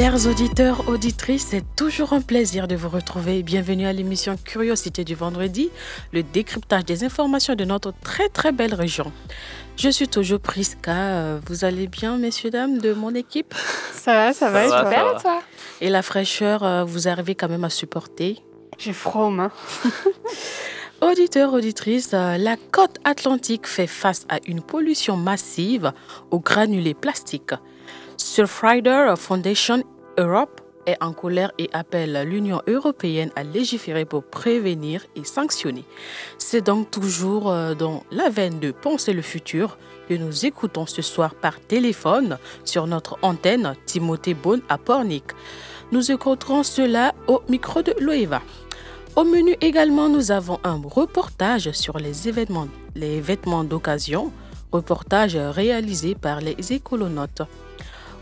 Chers auditeurs, auditrices, c'est toujours un plaisir de vous retrouver. Bienvenue à l'émission Curiosité du vendredi, le décryptage des informations de notre très très belle région. Je suis toujours Priska. Vous allez bien, messieurs, dames, de mon équipe? Ça va, ça, va, super, et toi? Et la fraîcheur, euh, vous arrivez quand même à supporter? J'ai froid aux mains. Auditeurs, auditrices, euh, la côte atlantique fait face à une pollution massive aux granulés plastiques. Surfrider Foundation Europe est en colère et appelle l'Union européenne à légiférer pour prévenir et sanctionner. C'est donc toujours euh, dans la veine de penser le futur que nous écoutons ce soir par téléphone sur notre antenne Timothée Bonne à Pornic. Nous écouterons cela au micro de Loeva. Au menu également, nous avons un reportage sur les événements, les vêtements d'occasion, reportage réalisé par les écolonautes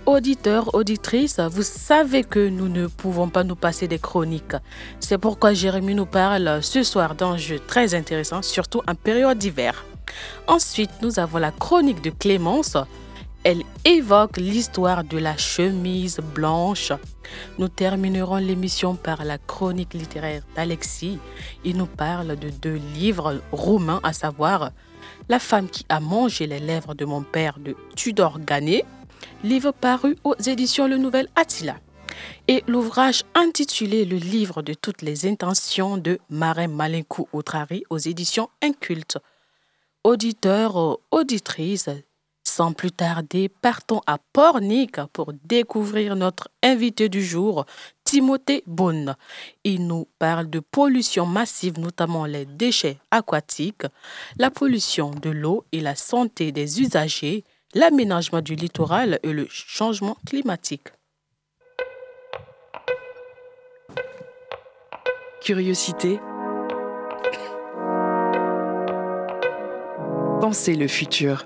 auditeurs, auditrices, vous savez que nous ne pouvons pas nous passer des chroniques. C'est pourquoi Jérémy nous parle ce soir d'un jeu très intéressant, surtout en période d'hiver. Ensuite, nous avons la chronique de Clémence. Elle évoque l'histoire de la chemise blanche. Nous terminerons l'émission par la chronique littéraire d'Alexis. Il nous parle de deux livres roumains, à savoir La femme qui a mangé les lèvres de mon père de Tudor Gagné livre paru aux éditions Le Nouvel Attila, et l'ouvrage intitulé Le livre de toutes les intentions de Marin Malinkou Outrari aux éditions Inculte. Auditeurs, auditrices, sans plus tarder, partons à Pornic pour découvrir notre invité du jour, Timothée Bonne. Il nous parle de pollution massive, notamment les déchets aquatiques, la pollution de l'eau et la santé des usagers, l'aménagement du littoral et le changement climatique. Curiosité. Pensez le futur.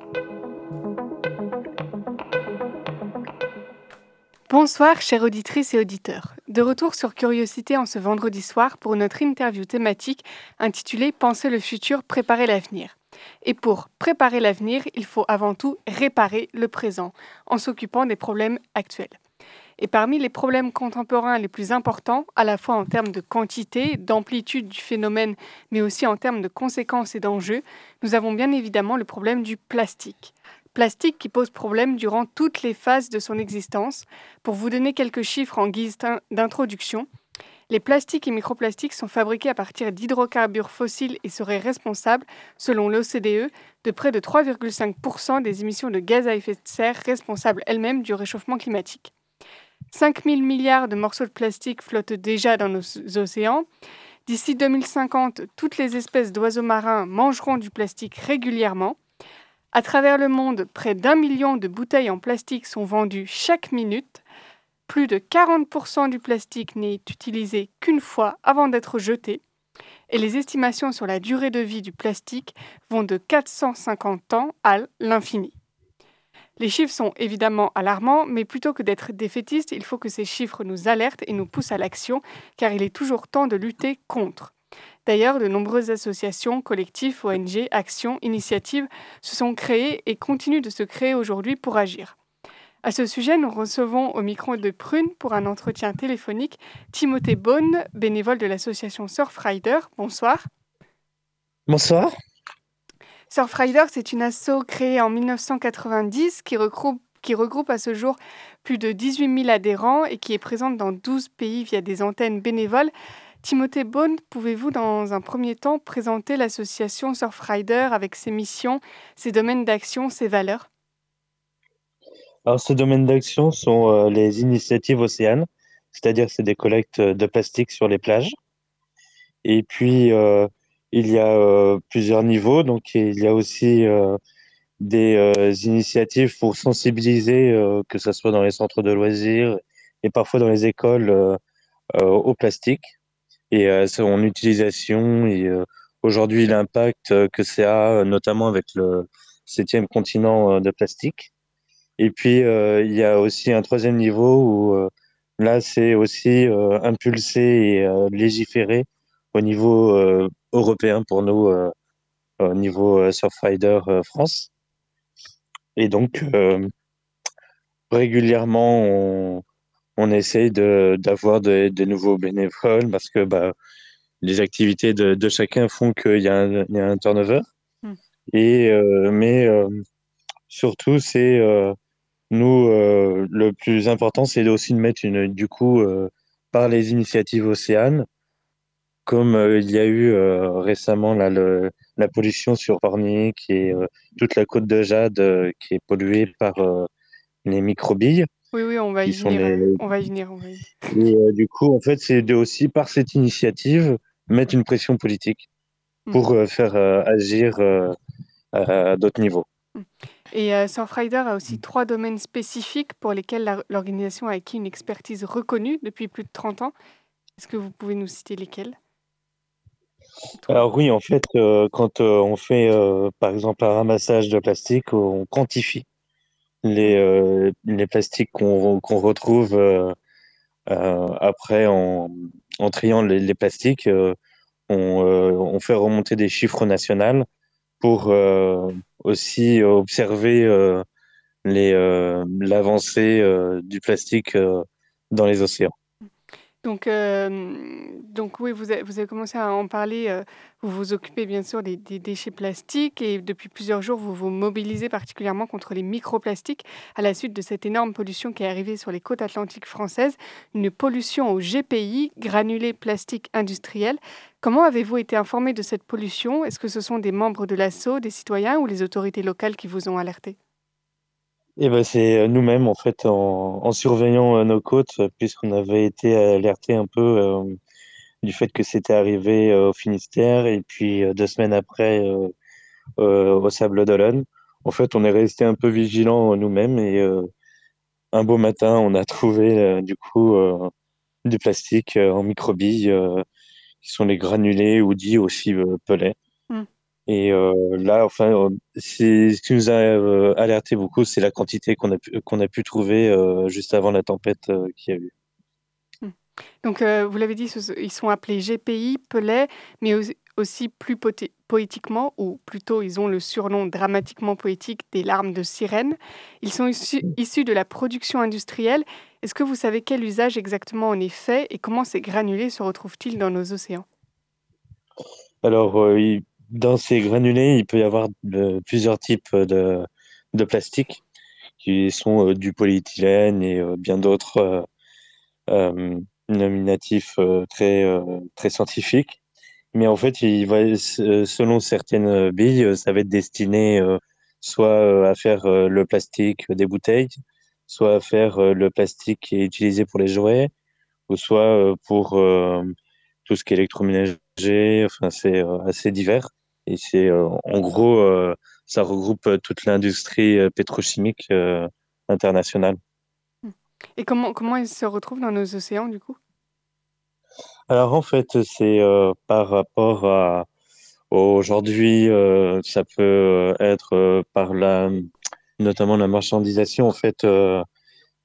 Bonsoir, chères auditrices et auditeurs. De retour sur Curiosité en ce vendredi soir pour notre interview thématique intitulée Pensez le futur, préparer l'avenir. Et pour préparer l'avenir, il faut avant tout réparer le présent en s'occupant des problèmes actuels. Et parmi les problèmes contemporains les plus importants, à la fois en termes de quantité, d'amplitude du phénomène, mais aussi en termes de conséquences et d'enjeux, nous avons bien évidemment le problème du plastique. Plastique qui pose problème durant toutes les phases de son existence. Pour vous donner quelques chiffres en guise d'introduction, les plastiques et microplastiques sont fabriqués à partir d'hydrocarbures fossiles et seraient responsables, selon l'OCDE, de près de 3,5% des émissions de gaz à effet de serre responsables elles-mêmes du réchauffement climatique. 5 000 milliards de morceaux de plastique flottent déjà dans nos océans. D'ici 2050, toutes les espèces d'oiseaux marins mangeront du plastique régulièrement. À travers le monde, près d'un million de bouteilles en plastique sont vendues chaque minute. Plus de 40% du plastique n'est utilisé qu'une fois avant d'être jeté. Et les estimations sur la durée de vie du plastique vont de 450 ans à l'infini. Les chiffres sont évidemment alarmants, mais plutôt que d'être défaitistes, il faut que ces chiffres nous alertent et nous poussent à l'action, car il est toujours temps de lutter contre. D'ailleurs, de nombreuses associations, collectifs, ONG, actions, initiatives se sont créées et continuent de se créer aujourd'hui pour agir. À ce sujet, nous recevons au micro de Prune pour un entretien téléphonique Timothée Bonne, bénévole de l'association Surfrider. Bonsoir. Bonsoir. Surfrider, c'est une asso créée en 1990 qui regroupe, qui regroupe à ce jour plus de 18 000 adhérents et qui est présente dans 12 pays via des antennes bénévoles. Timothée Bonne, pouvez-vous dans un premier temps présenter l'association Surfrider avec ses missions, ses domaines d'action, ses valeurs? Alors, ces domaines d'action sont euh, les initiatives océanes, c'est-à-dire c'est des collectes de plastique sur les plages. Et puis, euh, il y a euh, plusieurs niveaux. Donc, il y a aussi des initiatives pour sensibiliser, que ce soit dans les centres de loisirs et parfois dans les écoles, au plastique et son utilisation et aujourd'hui l'impact que ça a, notamment avec le, septième continent de plastique. Et puis, il y a aussi un troisième niveau où là, c'est aussi impulser et légiférer au niveau européen pour nous, au niveau Surfrider France. Et donc, régulièrement, on, on essaye d'avoir de, de, nouveaux bénévoles parce que bah, les activités de, de chacun font qu'il y, y, a un turnover. Hmm. Et, euh, mais euh, surtout, c'est euh, nous, euh, le plus important, c'est aussi de mettre une, du coup, euh, par les initiatives océanes, comme il y a eu récemment là, le, la pollution sur Pornic et toute la côte de Jade qui est polluée par les microbilles. Oui, oui, on va y venir. On va y venir. On va y... Et euh, du coup, en fait, c'est aussi, par cette initiative, mettre une pression politique pour mm. euh, faire euh, agir à d'autres niveaux. Mm. Et Surfrider a aussi trois domaines spécifiques pour lesquels l'organisation a acquis une expertise reconnue depuis plus de 30 ans. Est-ce que vous pouvez nous citer lesquels? Alors oui, en fait, quand on fait par exemple un ramassage de plastique, on quantifie les, euh, les plastiques qu'on qu'on retrouve euh, euh, après en, en triant les, les plastiques, on, on fait remonter des chiffres nationaux pour aussi observer les l'avancée du plastique dans les océans. Donc, oui, vous avez, commencé à en parler. vous vous occupez bien sûr des, déchets plastiques et depuis plusieurs jours, vous vous mobilisez particulièrement contre les microplastiques à la suite de cette énorme pollution qui est arrivée sur les côtes atlantiques françaises, une pollution au GPI, granulés plastiques industriels. Comment avez-vous été informé de cette pollution? Est-ce que ce sont des membres de l'ASSO, des citoyens ou les autorités locales qui vous ont alerté? Eh ben, c'est euh, nous-mêmes, en fait, en, en surveillant euh, nos côtes, euh, puisqu'on avait été alerté un peu euh, du fait que c'était arrivé au Finistère et puis deux semaines après au Sable d'Olonne. En fait, on est resté un peu vigilant nous-mêmes et un beau matin, on a trouvé du coup du plastique en microbilles, qui sont les granulés ou dit aussi pelets. Et euh, là, enfin, euh, ce qui nous a euh, alerté beaucoup, c'est la quantité qu'on a, pu, qu'on a pu trouver euh, juste avant la tempête qu'il y a eu. Hmm. Donc, vous l'avez dit, ils sont appelés GPI, Pellet, mais aussi plus poétiquement, ou plutôt ils ont le surnom dramatiquement poétique des larmes de sirène. Ils sont issus, issus de la production industrielle. Est-ce que vous savez quel usage exactement en est fait et comment ces granulés se retrouvent-ils dans nos océans? Alors, euh, dans ces granulés, il peut y avoir de, plusieurs types de, de plastique qui sont euh, du polyéthylène et euh, bien d'autres euh, euh nominatifs très, scientifiques. Mais en fait, selon certaines billes, ça va être destiné soit à faire le plastique des bouteilles, soit à faire le plastique qui est utilisé pour les jouets, ou soit pour tout ce qui est électroménager. Enfin, c'est assez divers. Et c'est euh, en gros, euh, ça regroupe euh, toute l'industrie pétrochimique internationale. Et comment, comment ils se retrouvent dans nos océans du coup? Alors en fait, c'est par rapport à aujourd'hui, euh, ça peut être par la, notamment la marchandisation en fait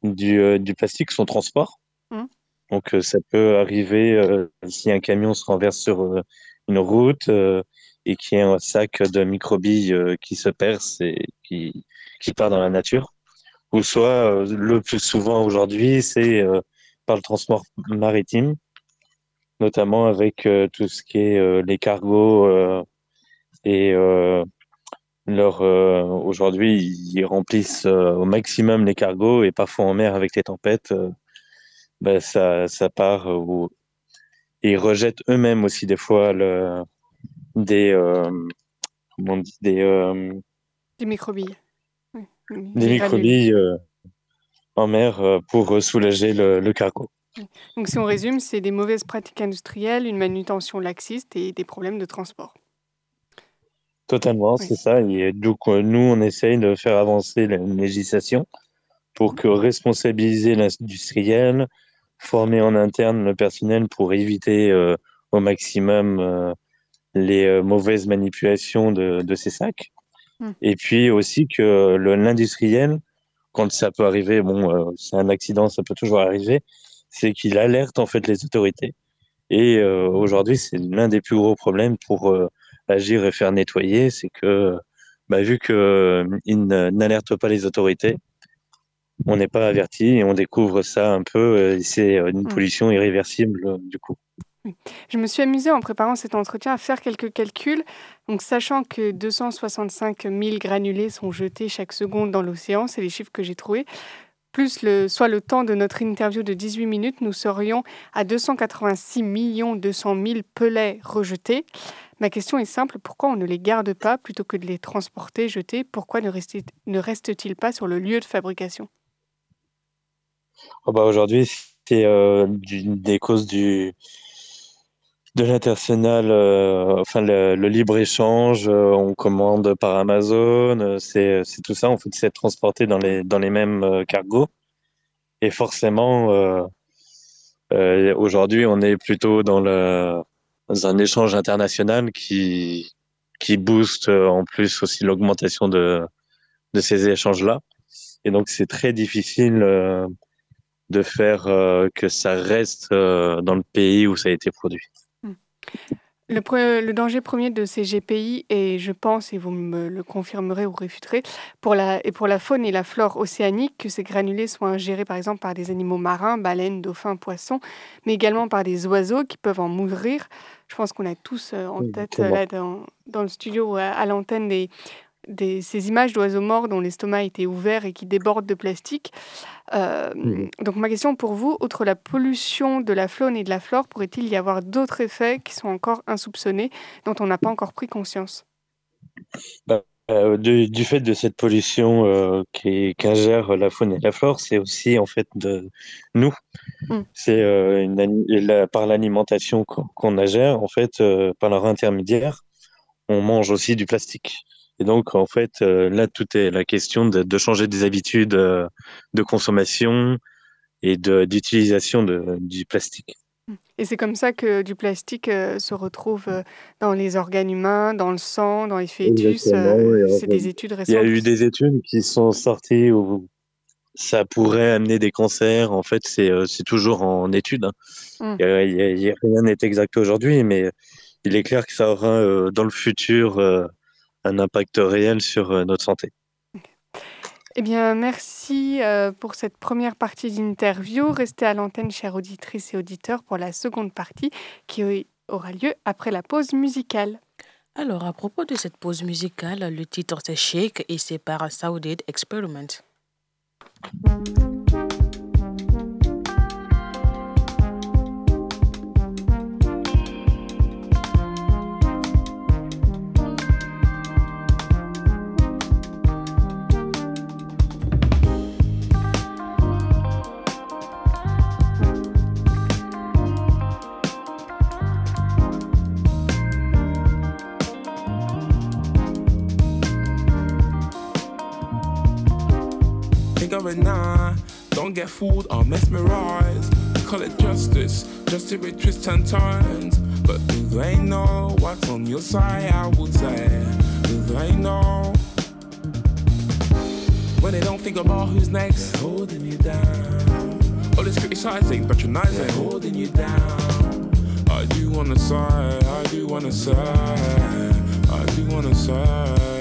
du, du plastique, son transport. Mmh. Donc ça peut arriver si un camion se renverse sur une route et qui est un sac de microbilles euh, qui se perce et qui, qui part dans la nature. Ou soit, euh, le plus souvent aujourd'hui, c'est euh, par le transport maritime, notamment avec tout ce qui est les cargos et leur aujourd'hui ils remplissent au maximum les cargos et parfois en mer avec les tempêtes ben, ça ça part ou ils rejettent eux-mêmes aussi des fois le des, euh, comment dit, des, euh, des microbilles. Oui. Des, microbilles euh, en mer pour soulager le, le cargo. Donc si on résume, c'est des mauvaises pratiques industrielles, une manutention laxiste et des problèmes de transport. Totalement, oui. c'est ça. Et donc nous, on essaye de faire avancer la législation pour que responsabiliser l'industriel, former en interne le personnel pour éviter euh, au maximum euh, les euh, mauvaises manipulations de, de, ces sacs. Hmm. Et puis aussi que l'industriel, quand ça peut arriver, bon, euh, c'est un accident, ça peut toujours arriver, c'est qu'il alerte en fait les autorités. Et euh, aujourd'hui, c'est l'un des plus gros problèmes pour euh, agir et faire nettoyer, c'est que bah, vu qu'il n'alerte pas les autorités, on n'est pas averti et on découvre ça un peu. C'est une hmm. pollution irréversible du coup. Je me suis amusée en préparant cet entretien à faire quelques calculs. Donc, sachant que 265 000 granulés sont jetés chaque seconde dans l'océan, c'est les chiffres que j'ai trouvés, plus le, soit le temps de notre interview de 18 minutes, nous serions à 286 200 000 pelets rejetés. Ma question est simple, pourquoi on ne les garde pas plutôt que de les transporter, jeter? Pourquoi ne, ne reste-t-il pas sur le lieu de fabrication? Oh bah Aujourd'hui, c'est euh, des causes du, de l'international, euh, enfin le, libre-échange, euh, on commande par Amazon, euh, c'est tout ça, en fait, c'est transporté dans les, dans les mêmes cargos. Et forcément, aujourd'hui, on est plutôt dans, le, dans un échange international qui, qui booste en plus aussi l'augmentation de, de ces échanges-là. Et donc, c'est très difficile de faire que ça reste dans le pays où ça a été produit. Le, danger premier de ces GPI est, je pense, et vous me le confirmerez ou réfuterez, pour la, et pour la faune et la flore océanique, que ces granulés soient ingérés par exemple par des animaux marins, baleines, dauphins, poissons, mais également par des oiseaux qui peuvent en mourir. Je pense qu'on a tous euh, en tête là, dans, dans, le studio à, à l'antenne des, ces images d'oiseaux morts dont l'estomac était ouvert et qui débordent de plastique. Euh, mmh. Donc ma question pour vous, outre la pollution de la faune et de la flore, pourrait-il y avoir d'autres effets qui sont encore insoupçonnés, dont on n'a pas encore pris conscience? Bah, euh, du, fait de cette pollution euh, qu'ingère la faune et la flore, c'est aussi en fait de nous. Mmh. C'est par l'alimentation qu'on ingère, en fait, par leur intermédiaire, on mange aussi du plastique. Et donc, en fait, euh, là, tout est la question de, de changer des habitudes euh, de consommation et d'utilisation du plastique. Et c'est comme ça que du plastique euh, se retrouve dans les organes humains, dans le sang, dans les fœtus. c'est des études récentes. Il y a eu des études qui sont sorties où ça pourrait amener des cancers. En fait, c'est toujours en étude. Hein. Hum. rien n'est exact aujourd'hui, mais il est clair que ça aura dans le futur un impact réel sur euh, notre santé. Eh bien, merci euh, pour cette première partie d'interview. Restez à l'antenne, chères auditrices et auditeurs, pour la seconde partie qui aura lieu après la pause musicale. Alors, à propos de cette pause musicale, le titre c'est Shake et c'est par Saudade Experiment. Don't get fooled or mesmerized. Call it justice, just to be twists and turns. But do they know what's on your side? I would say, do they know? When they don't think about who's next, they're holding you down. All this criticizing, patronizing, they're holding you down. I do wanna side, I do wanna side, I do wanna side.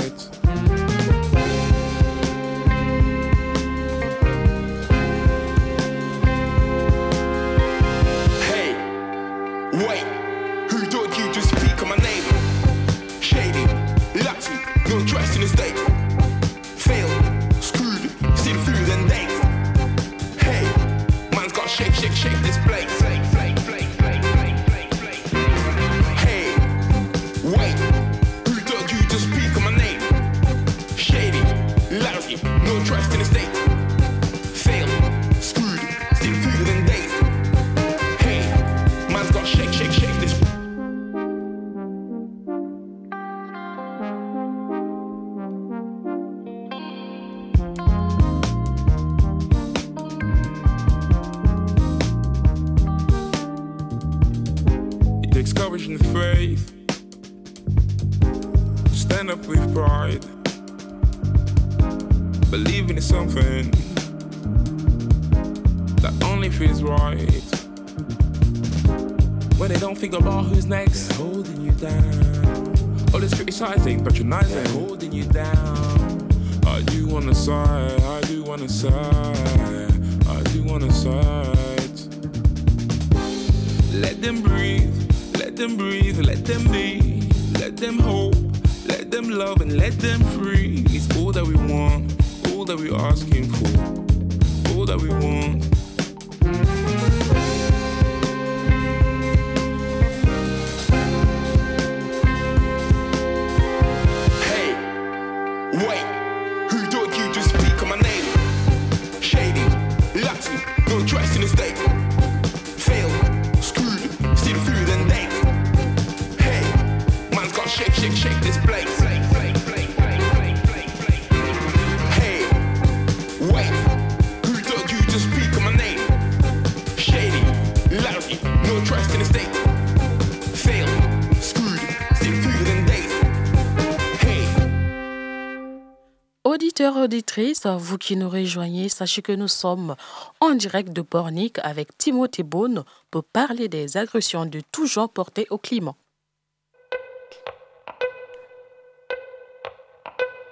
Auditrices, vous qui nous rejoignez, sachez que nous sommes en direct de Pornic avec Timothée Beaune pour parler des agressions de tout genre portées au climat.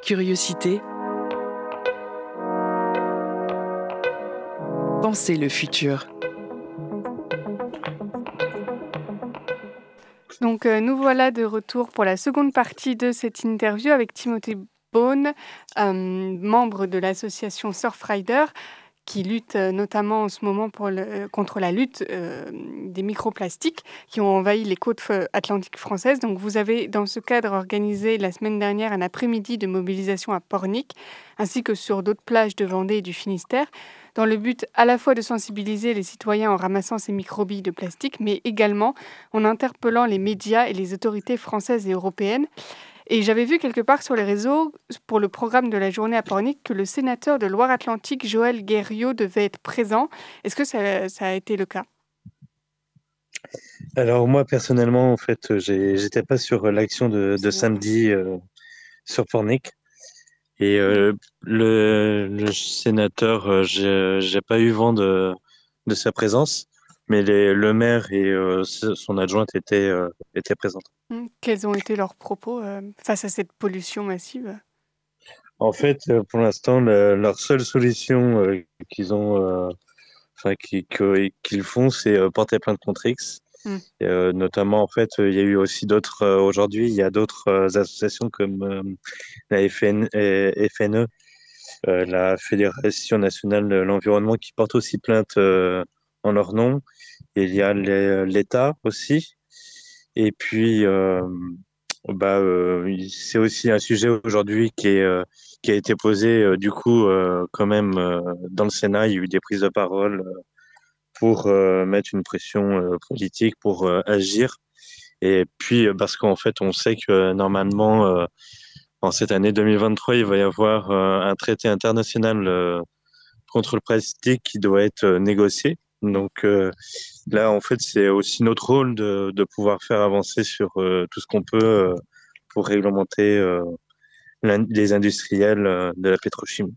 Curiosité. Pensez le futur. Donc euh, nous voilà de retour pour la seconde partie de cette interview avec Timothée Bone, euh, membre de l'association Surfrider, qui lutte euh, notamment en ce moment le, contre la lutte euh, des microplastiques qui ont envahi les côtes atlantiques françaises. Donc vous avez dans ce cadre organisé la semaine dernière un après-midi de mobilisation à Pornic, ainsi que sur d'autres plages de Vendée et du Finistère, dans le but à la fois de sensibiliser les citoyens en ramassant ces microbilles de plastique, mais également en interpellant les médias et les autorités françaises et européennes. Et j'avais vu quelque part sur les réseaux, pour le programme de la journée à Pornic, que le sénateur de Loire-Atlantique, Joël Guerriot, devait être présent. Est-ce que ça, a été le cas? Alors moi, personnellement, en fait, j'étais pas sur l'action de, samedi euh, sur Pornic. Et euh, le, le, sénateur, euh, j'ai pas eu vent de, de sa présence mais le maire et euh, son adjointe étaient, euh, étaient présentes. Mmh. Quels ont été leurs propos euh, face à cette pollution massive? En fait, pour l'instant, leur seule solution qu'ils ont, enfin qu'ils font, c'est porter plainte contre X. Mmh. notamment, en fait, il y a eu aussi d'autres. Aujourd'hui, il y a d'autres associations comme la FN, FNE, la Fédération nationale de l'environnement, qui portent aussi plainte en leur nom. Il y a l'État aussi. Et puis, euh, bah, euh, c'est aussi un sujet aujourd'hui qui, euh, qui a été posé, du coup, quand même, dans le Sénat. Il y a eu des prises de parole pour mettre une pression politique, pour agir. Et puis, parce qu'en fait, on sait que normalement, en cette année 2023, il va y avoir un traité international contre le plastique qui doit être négocié. Donc euh, là, en fait, c'est aussi notre rôle de, de, pouvoir faire avancer sur euh, tout ce qu'on peut euh, pour réglementer les industriels de la pétrochimie.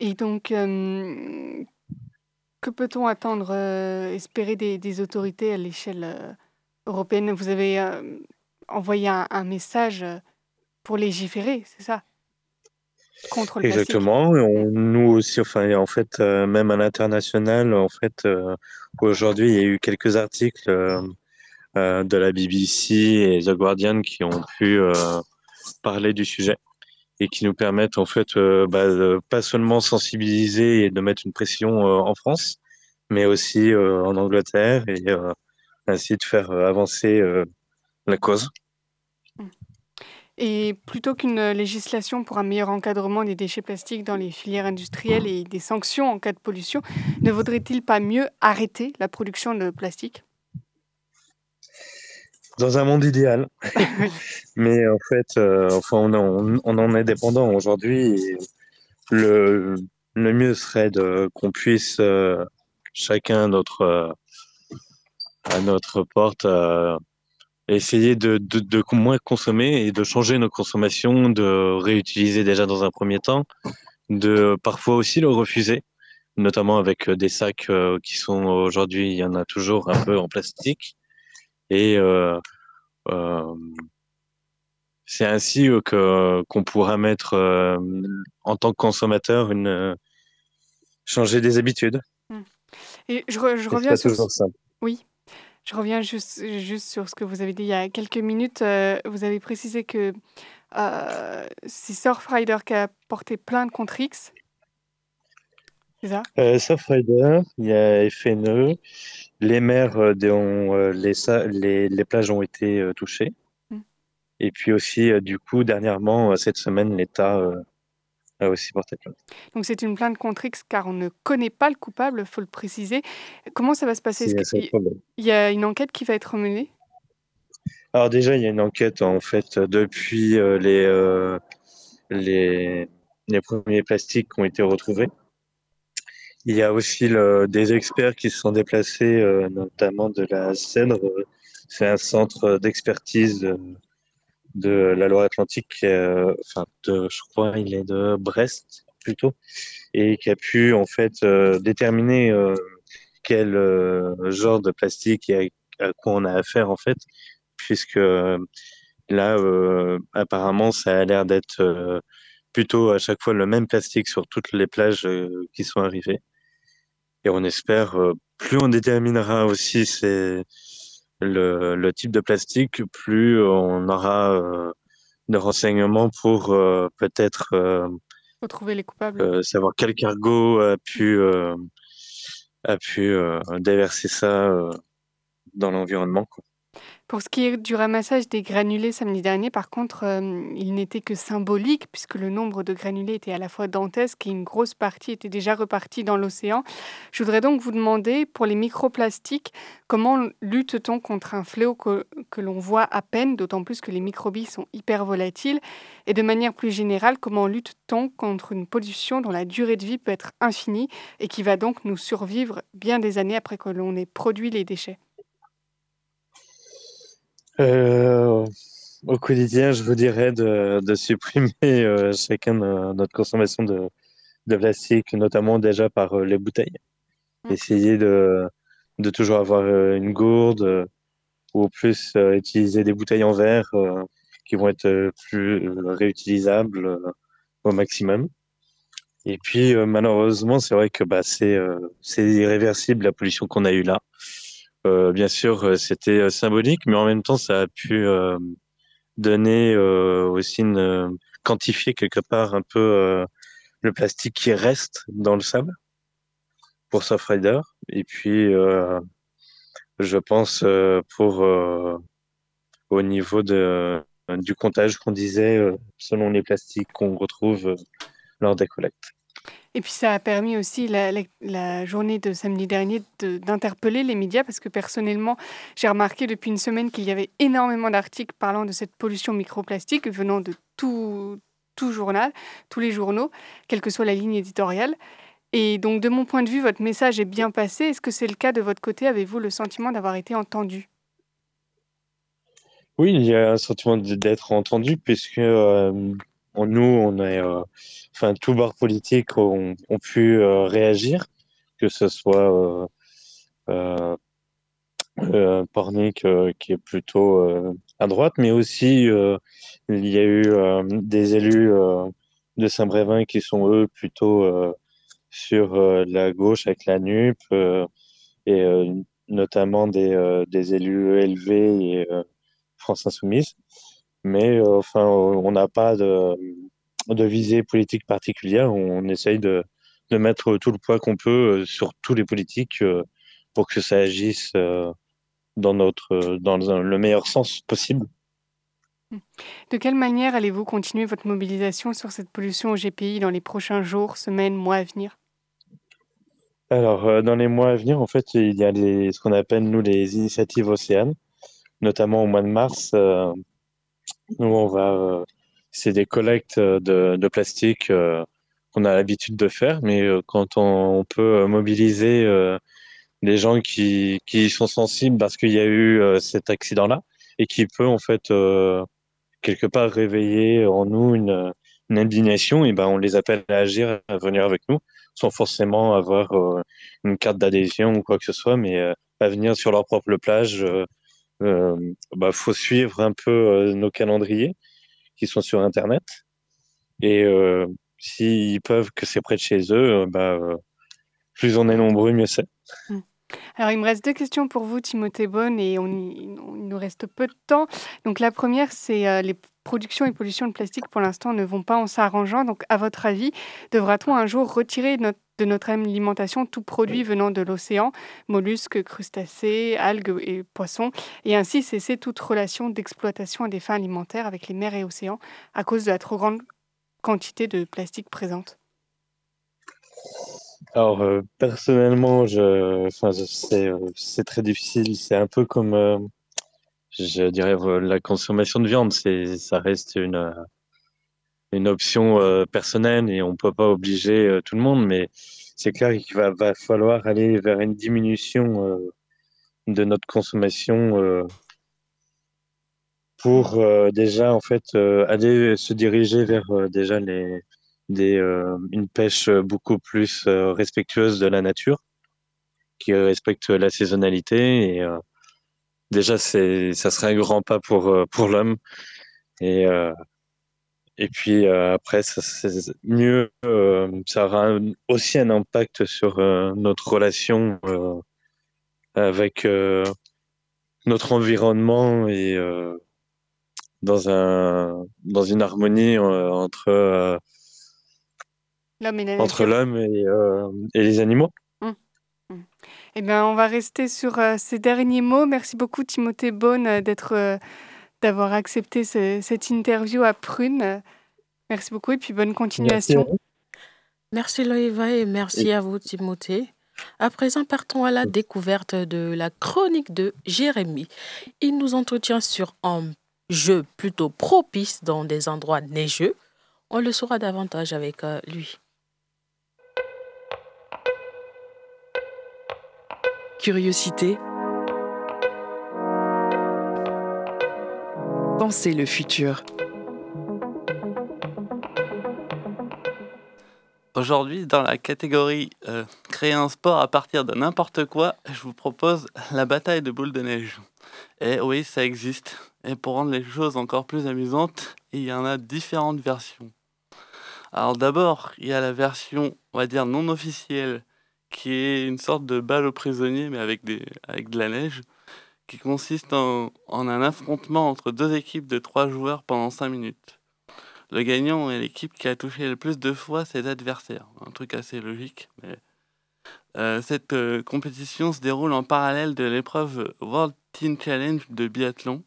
Et donc, que peut-on attendre, espérer des, autorités à l'échelle européenne? Vous avez envoyé un, message pour légiférer, c'est ça? Contre le Exactement. nous aussi, enfin, en fait, euh, même à l'international, en fait, euh, aujourd'hui, il y a eu quelques articles euh, de la BBC et The Guardian qui ont pu parler du sujet et qui nous permettent, en fait, bah, de pas seulement sensibiliser et de mettre une pression en France, mais aussi en Angleterre et ainsi de faire avancer la cause. Et plutôt qu'une législation pour un meilleur encadrement des déchets plastiques dans les filières industrielles et des sanctions en cas de pollution, ne vaudrait-il pas mieux arrêter la production de plastique? Dans un monde idéal. Mais en fait, euh, enfin, on, en est dépendant aujourd'hui. Le, le mieux serait qu'on puisse euh, chacun notre, euh, à notre porte essayer de, de, de, moins consommer et de changer nos consommations, de réutiliser déjà dans un premier temps, de parfois aussi le refuser, notamment avec des sacs qui sont aujourd'hui, il y en a toujours un peu en plastique. Et c'est ainsi que qu'on pourra mettre en tant que consommateur une changer des habitudes. Mmh. Et je, je reviens sur Oui, je reviens juste, juste sur ce que vous avez dit il y a quelques minutes. vous avez précisé que euh, c'est Surfrider qui a porté plainte contre X. C'est ça? Euh, Surfrider, il y a FNE, les mers dont les, les, les, plages ont été touchées. Mmh. Et puis aussi, du coup, dernièrement, cette semaine, l'État a aussi porté plainte. Donc c'est une plainte contre X car on ne connaît pas le coupable, il faut le préciser. Comment ça va se passer? Il y a une enquête qui va être menée? Alors déjà, il y a une enquête en fait depuis euh, les, euh, les, les, premiers plastiques qui ont été retrouvés. Il y a aussi le, des experts qui se sont déplacés, euh, notamment de la Cèdre. C'est un centre d'expertise de la Loire-Atlantique, euh, enfin, de, je crois, il est de Brest plutôt, et qui a pu en fait euh, déterminer euh, quel genre de plastique et à, quoi on a affaire en fait, puisque là, apparemment, ça a l'air d'être plutôt à chaque fois le même plastique sur toutes les plages qui sont arrivées. Et on espère, plus on déterminera aussi ces, le, le, type de plastique, plus on aura euh, de renseignements pour euh, peut-être euh, retrouver les coupables, savoir quel cargo a pu a pu déverser ça dans l'environnement. Pour ce qui est du ramassage des granulés samedi dernier, par contre, euh, il n'était que symbolique puisque le nombre de granulés était à la fois dantesque et une grosse partie était déjà repartie dans l'océan. Je voudrais donc vous demander, pour les microplastiques, comment lutte-t-on contre un fléau que, que l'on voit à peine, d'autant plus que les microbilles sont hyper volatiles? Et de manière plus générale, comment lutte-t-on contre une pollution dont la durée de vie peut être infinie et qui va donc nous survivre bien des années après que l'on ait produit les déchets? Euh, au quotidien, je vous dirais de, de supprimer euh, chacun de notre consommation de, de, plastique, notamment déjà par euh, les bouteilles. Mmh. Essayer de, de toujours avoir euh, une gourde ou plus utiliser des bouteilles en verre qui vont être plus réutilisables au maximum. Et puis malheureusement, c'est vrai que bah, c'est c'est irréversible la pollution qu'on a eue là. Euh, bien sûr, euh, c'était euh, symbolique, mais en même temps, ça a pu donner aussi une quantifier quelque part un peu le plastique qui reste dans le sable pour Surfrider. Et puis, je pense pour au niveau de, du comptage qu'on disait selon les plastiques qu'on retrouve lors des collectes. Et puis ça a permis aussi la, journée de samedi dernier d'interpeller les médias parce que personnellement, j'ai remarqué depuis une semaine qu'il y avait énormément d'articles parlant de cette pollution microplastique venant de tout, tout journal, tous les journaux, quelle que soit la ligne éditoriale. Et donc de mon point de vue, votre message est bien passé. Est-ce que c'est le cas de votre côté? Avez-vous le sentiment d'avoir été entendu? Oui, il y a un sentiment d'être entendu puisque euh, nous, on est, euh, enfin, tous bords politiques ont, ont pu euh, réagir, que ce soit euh, euh, Pornic qui est plutôt à droite, mais aussi il y a eu des élus de Saint-Brévin qui sont eux plutôt sur la gauche avec la NUP et notamment des, des élus élevés et France Insoumise mais euh, enfin, on n'a pas de, de visée politique particulière. On essaye de, de mettre tout le poids qu'on peut euh, sur tous les politiques euh, pour que ça agisse dans, notre, dans le meilleur sens possible. De quelle manière allez-vous continuer votre mobilisation sur cette pollution au GPI dans les prochains jours, semaines, mois à venir? Alors, dans les mois à venir, en fait, il y a les, ce qu'on appelle, nous, les initiatives océanes, notamment au mois de mars. Nous, on va, euh, c'est des collectes euh, de, de plastique euh, qu'on a l'habitude de faire, mais quand on, on peut mobiliser les gens qui, qui sont sensibles parce qu'il y a eu cet accident-là et qui peut en fait quelque part réveiller en nous une, une indignation, et ben on les appelle à agir, à venir avec nous, sans forcément avoir une carte d'adhésion ou quoi que ce soit, mais à venir sur leur propre plage. Il bah, faut suivre un peu nos calendriers qui sont sur Internet. Et s'ils peuvent, que c'est près de chez eux, bah, plus on est nombreux, mieux c'est. Mmh. Alors, il me reste deux questions pour vous, Timothée Bonne, et on il nous reste peu de temps. Donc, la première, c'est les productions et pollutions de plastique, pour l'instant, ne vont pas en s'arrangeant. Donc, à votre avis, devra-t-on un jour retirer notre, de notre alimentation tout produit venant de l'océan, mollusques, crustacés, algues et poissons, et ainsi cesser toute relation d'exploitation à des fins alimentaires avec les mers et océans à cause de la trop grande quantité de plastique présente alors, euh, personnellement, je, enfin, c'est, euh, c'est très difficile. C'est un peu comme, euh, je dirais, la consommation de viande. C'est, ça reste une, une option personnelle et on peut pas obliger tout le monde. Mais c'est clair qu'il va, falloir aller vers une diminution de notre consommation pour déjà, en fait, aller se diriger vers déjà les des, euh, une pêche beaucoup plus euh, respectueuse de la nature, qui respecte la saisonnalité. Et euh, déjà, c'est, ça serait un grand pas pour, pour l'homme. Et, et puis après, ça, c'est mieux, ça aura aussi un impact sur notre relation avec notre environnement et dans un dans une harmonie entre entre l'homme et, euh, et, les animaux. Mmh. Mmh. Eh bien, on va rester sur euh, ces derniers mots. Merci beaucoup, Timothée Beaune, euh, d'être, d'avoir accepté cette interview à Prune. Merci beaucoup et puis bonne continuation. Merci, Loïva et merci à vous, Timothée. À présent, partons à la découverte de la chronique de Jérémie. Il nous entretient sur un jeu plutôt propice dans des endroits neigeux. On le saura davantage avec lui. Curiosité. Pensez le futur. Aujourd'hui, dans la catégorie euh, créer un sport à partir de n'importe quoi, je vous propose la bataille de boules de neige. Et oui, ça existe. Et pour rendre les choses encore plus amusantes, il y en a différentes versions. Alors d'abord, il y a la version, on va dire, non officielle, qui est une sorte de balle aux prisonniers, mais avec, des, avec de la neige, qui consiste en, un affrontement entre deux équipes de trois joueurs pendant cinq minutes. Le gagnant est l'équipe qui a touché le plus de fois ses adversaires. Un truc assez logique, euh, cette euh, compétition se déroule en parallèle de l'épreuve World Team Challenge de biathlon.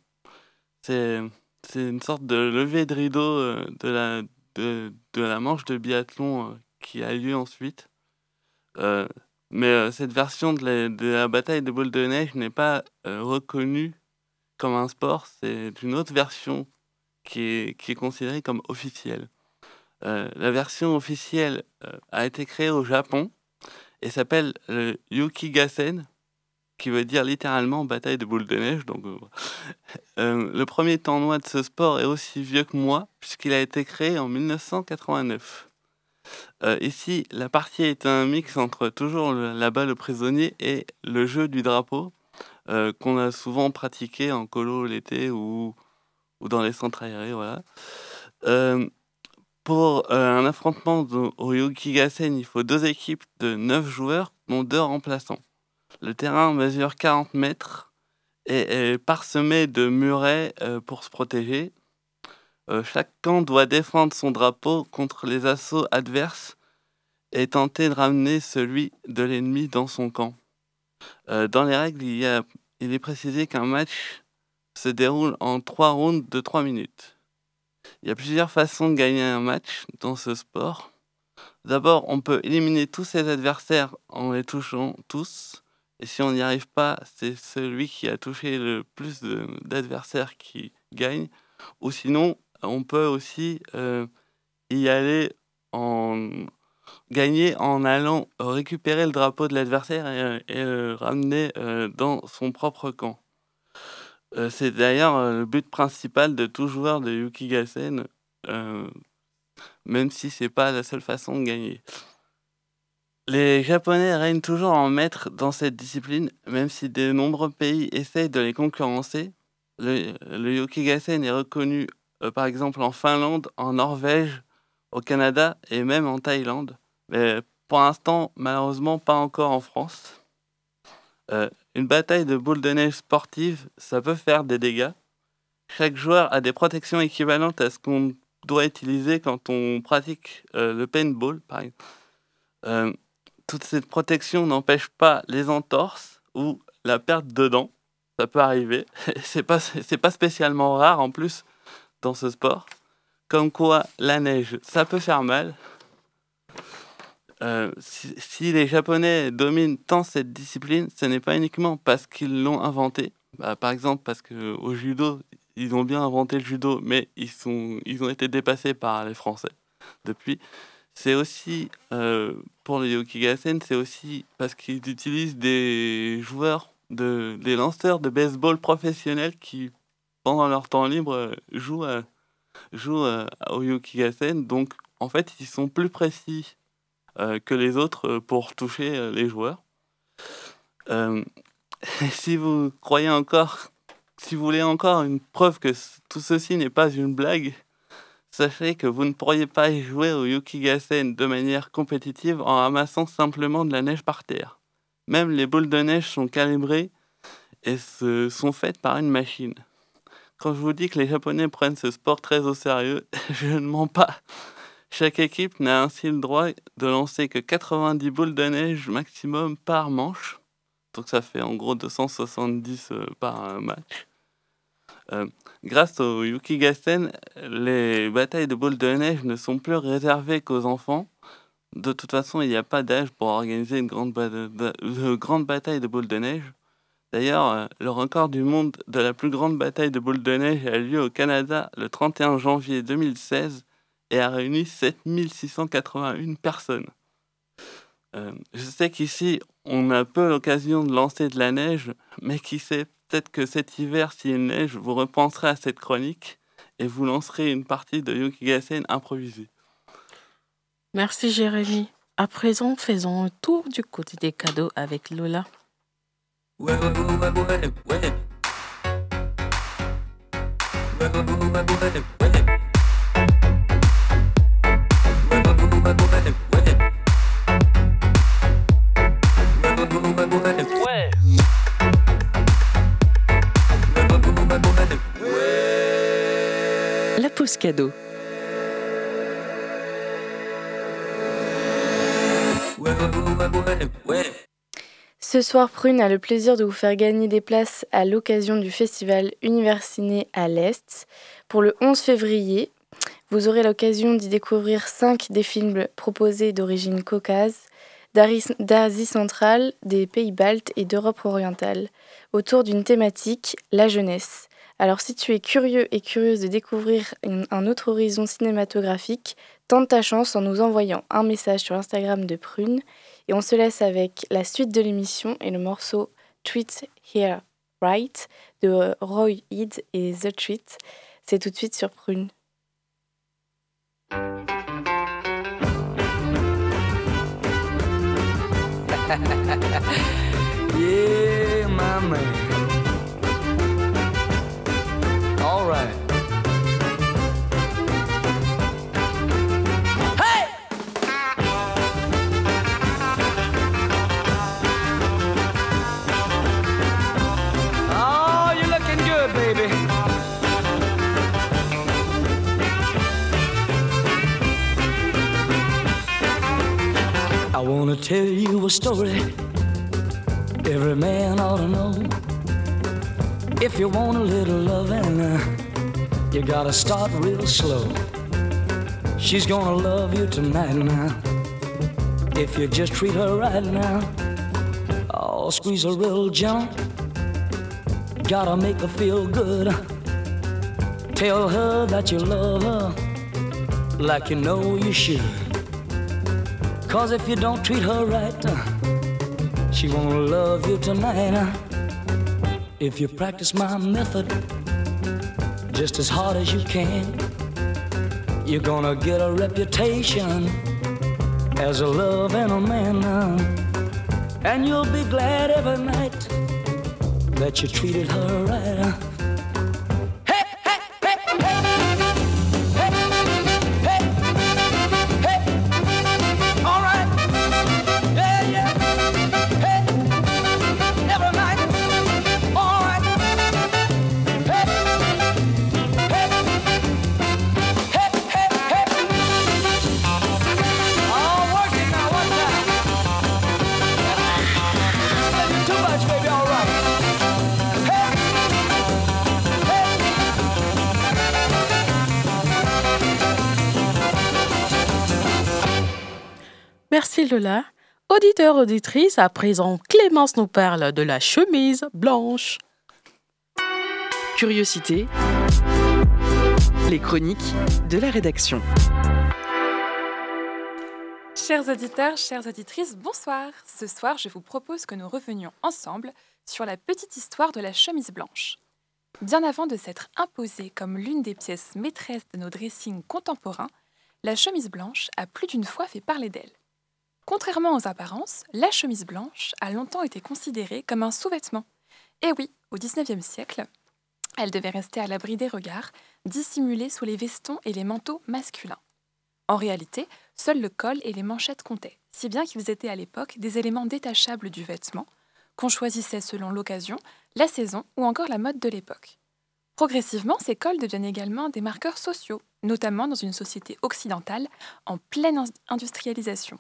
C'est une sorte de levée de rideau euh, de, la, de, de, la manche de biathlon qui a lieu ensuite. Euh, mais euh, cette version de la, bataille de boules de neige n'est pas euh, reconnue comme un sport, c'est une autre version qui est, considérée comme officielle. la version officielle a été créée au Japon et s'appelle le Yukigassen, qui veut dire littéralement bataille de boules de neige. Donc, le premier tournoi de ce sport est aussi vieux que moi, puisqu'il a été créé en 1989. Euh, ici, la partie est un mix entre toujours la balle au prisonnier et le jeu du drapeau euh, qu'on a souvent pratiqué en colo l'été ou, ou dans les centres aérés. Voilà. Euh, pour un affrontement au Yukigassen, il faut deux équipes de 9 joueurs, dont deux remplaçants. Le terrain mesure 40 mètres et est parsemé de murets pour se protéger. Euh, chaque camp doit défendre son drapeau contre les assauts adverses et tenter de ramener celui de l'ennemi dans son camp. Euh, dans les règles, il, est précisé qu'un match se déroule en trois rounds de trois minutes. Il y a plusieurs façons de gagner un match dans ce sport. D'abord, on peut éliminer tous ses adversaires en les touchant tous. Et si on n'y arrive pas, c'est celui qui a touché le plus d'adversaires qui gagne. Ou sinon, on peut aussi euh, y aller en gagner en allant récupérer le drapeau de l'adversaire et, le ramener euh, dans son propre camp. Euh, c'est d'ailleurs le but principal de tout joueur de Yukigassen. même si c'est pas la seule façon de gagner. Les Japonais règnent toujours en maître dans cette discipline, même si de nombreux pays essayent de les concurrencer. Le, le est reconnu euh, par exemple en Finlande, en Norvège, au Canada et même en Thaïlande. Mais pour l'instant, malheureusement, pas encore en France. Euh, une bataille de boules de neige sportive, ça peut faire des dégâts. Chaque joueur a des protections équivalentes à ce qu'on doit utiliser quand on pratique euh, le paintball, par exemple toute cette protection n'empêche pas les entorses ou la perte de dents. Ça peut arriver. C'est pas, pas spécialement rare en plus dans ce sport. Comme quoi, la neige, ça peut faire mal. Euh, si, les Japonais dominent tant cette discipline, ce n'est pas uniquement parce qu'ils l'ont inventée. Bah, par exemple, parce qu'au judo, ils ont bien inventé le judo, mais ils, sont, ils ont été dépassés par les Français depuis. C'est aussi, euh, pour le Yokigasen, c'est aussi parce qu'ils utilisent des joueurs, de, des lanceurs de baseball professionnels qui, pendant leur temps libre, euh, jouent, jouent au Yokigasen. Donc, en fait, ils sont plus précis euh, que les autres pour toucher les joueurs. si vous croyez encore, si vous voulez encore une preuve que tout ceci n'est pas une blague, Sachez que vous ne pourriez pas jouer au Yukigasen de manière compétitive en ramassant simplement de la neige par terre. Même les boules de neige sont calibrées et se sont faites par une machine. Quand je vous dis que les Japonais prennent ce sport très au sérieux, je ne mens pas. Chaque équipe n'a ainsi le droit de lancer que 90 boules de neige maximum par manche. Donc ça fait en gros 270 euh, par match. Euh, grâce au Yukigassen, les batailles de boules de neige ne sont plus réservées qu'aux enfants. De toute façon, il n'y a pas d'âge pour organiser une grande, grande bataille de boules de neige. D'ailleurs, euh, le record du monde de la plus grande bataille de boules de neige a lieu au Canada le 31 janvier 2016 et a réuni 7681 personnes. Euh, je sais qu'ici, on a peu l'occasion de lancer de la neige, mais qui sait, peut-être que cet hiver, s'il neige, vous repenserez à cette chronique et vous lancerez une partie de Yukigasen improvisée. Merci Jérémy. À présent, faisons un tour du côté des cadeaux avec Lola. Cadeau. Ce soir, Prune a le plaisir de vous faire gagner des places à l'occasion du festival Universiné à l'Est. Pour le 11 février, vous aurez l'occasion d'y découvrir cinq des films proposés d'origine caucase, d'Asie centrale, des pays baltes et d'Europe orientale, autour d'une thématique, la jeunesse. Alors si tu es curieux et curieuse de découvrir un autre horizon cinématographique, tente ta chance en nous envoyant un message sur Instagram de Prune. Et on se laisse avec la suite de l'émission et le morceau Tweet Here Right de Roy Heed et The Tweet. C'est tout de suite sur Prune. yeah, All right. Tell you a story every man ought to know. If you want a little loving, uh, you gotta start real slow. She's gonna love you tonight now. If you just treat her right now, oh, squeeze her real gentle. Gotta make her feel good. Tell her that you love her like you know you should. Cause if you don't treat her right, uh, she won't love you tonight. Uh. If you practice my method just as hard as you can, you're gonna get a reputation as a love and a man. And you'll be glad every night that you treated her right. Merci Lola. Auditeur, auditrice, à présent, Clémence nous parle de la chemise blanche. Curiosité. Les chroniques de la rédaction. Chers auditeurs, chères auditrices, bonsoir. Ce soir, je vous propose que nous revenions ensemble sur la petite histoire de la chemise blanche. Bien avant de s'être imposée comme l'une des pièces maîtresses de nos dressings contemporains, la chemise blanche a plus d'une fois fait parler d'elle. Contrairement aux apparences, la chemise blanche a longtemps été considérée comme un sous-vêtement. Et oui, au XIXe siècle, elle devait rester à l'abri des regards, dissimulée sous les vestons et les manteaux masculins. En réalité, seul le col et les manchettes comptaient, si bien qu'ils étaient à l'époque des éléments détachables du vêtement, qu'on choisissait selon l'occasion, la saison ou encore la mode de l'époque. Progressivement, ces cols deviennent également des marqueurs sociaux, notamment dans une société occidentale en pleine industrialisation.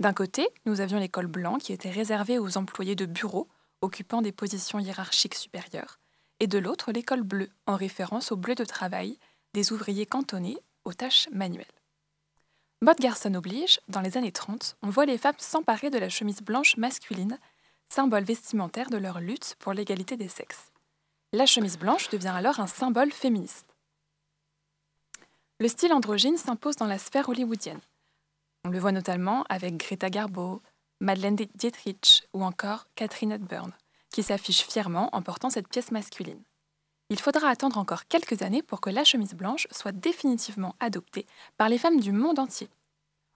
D'un côté, nous avions les cols blancs qui étaient réservés aux employés de bureau occupant des positions hiérarchiques supérieures, et de l'autre les cols bleus, en référence au bleu de travail des ouvriers cantonnés aux tâches manuelles. Mode garçon oblige, dans les années 30, on voit les femmes s'emparer de la chemise blanche masculine, symbole vestimentaire de leur lutte pour l'égalité des sexes. La chemise blanche devient alors un symbole féministe. Le style androgyne s'impose dans la sphère hollywoodienne. On le voit notamment avec Greta Garbo, Madeleine Dietrich ou encore Catherine Hepburn, qui s'affichent fièrement en portant cette pièce masculine. Il faudra attendre encore quelques années pour que la chemise blanche soit définitivement adoptée par les femmes du monde entier.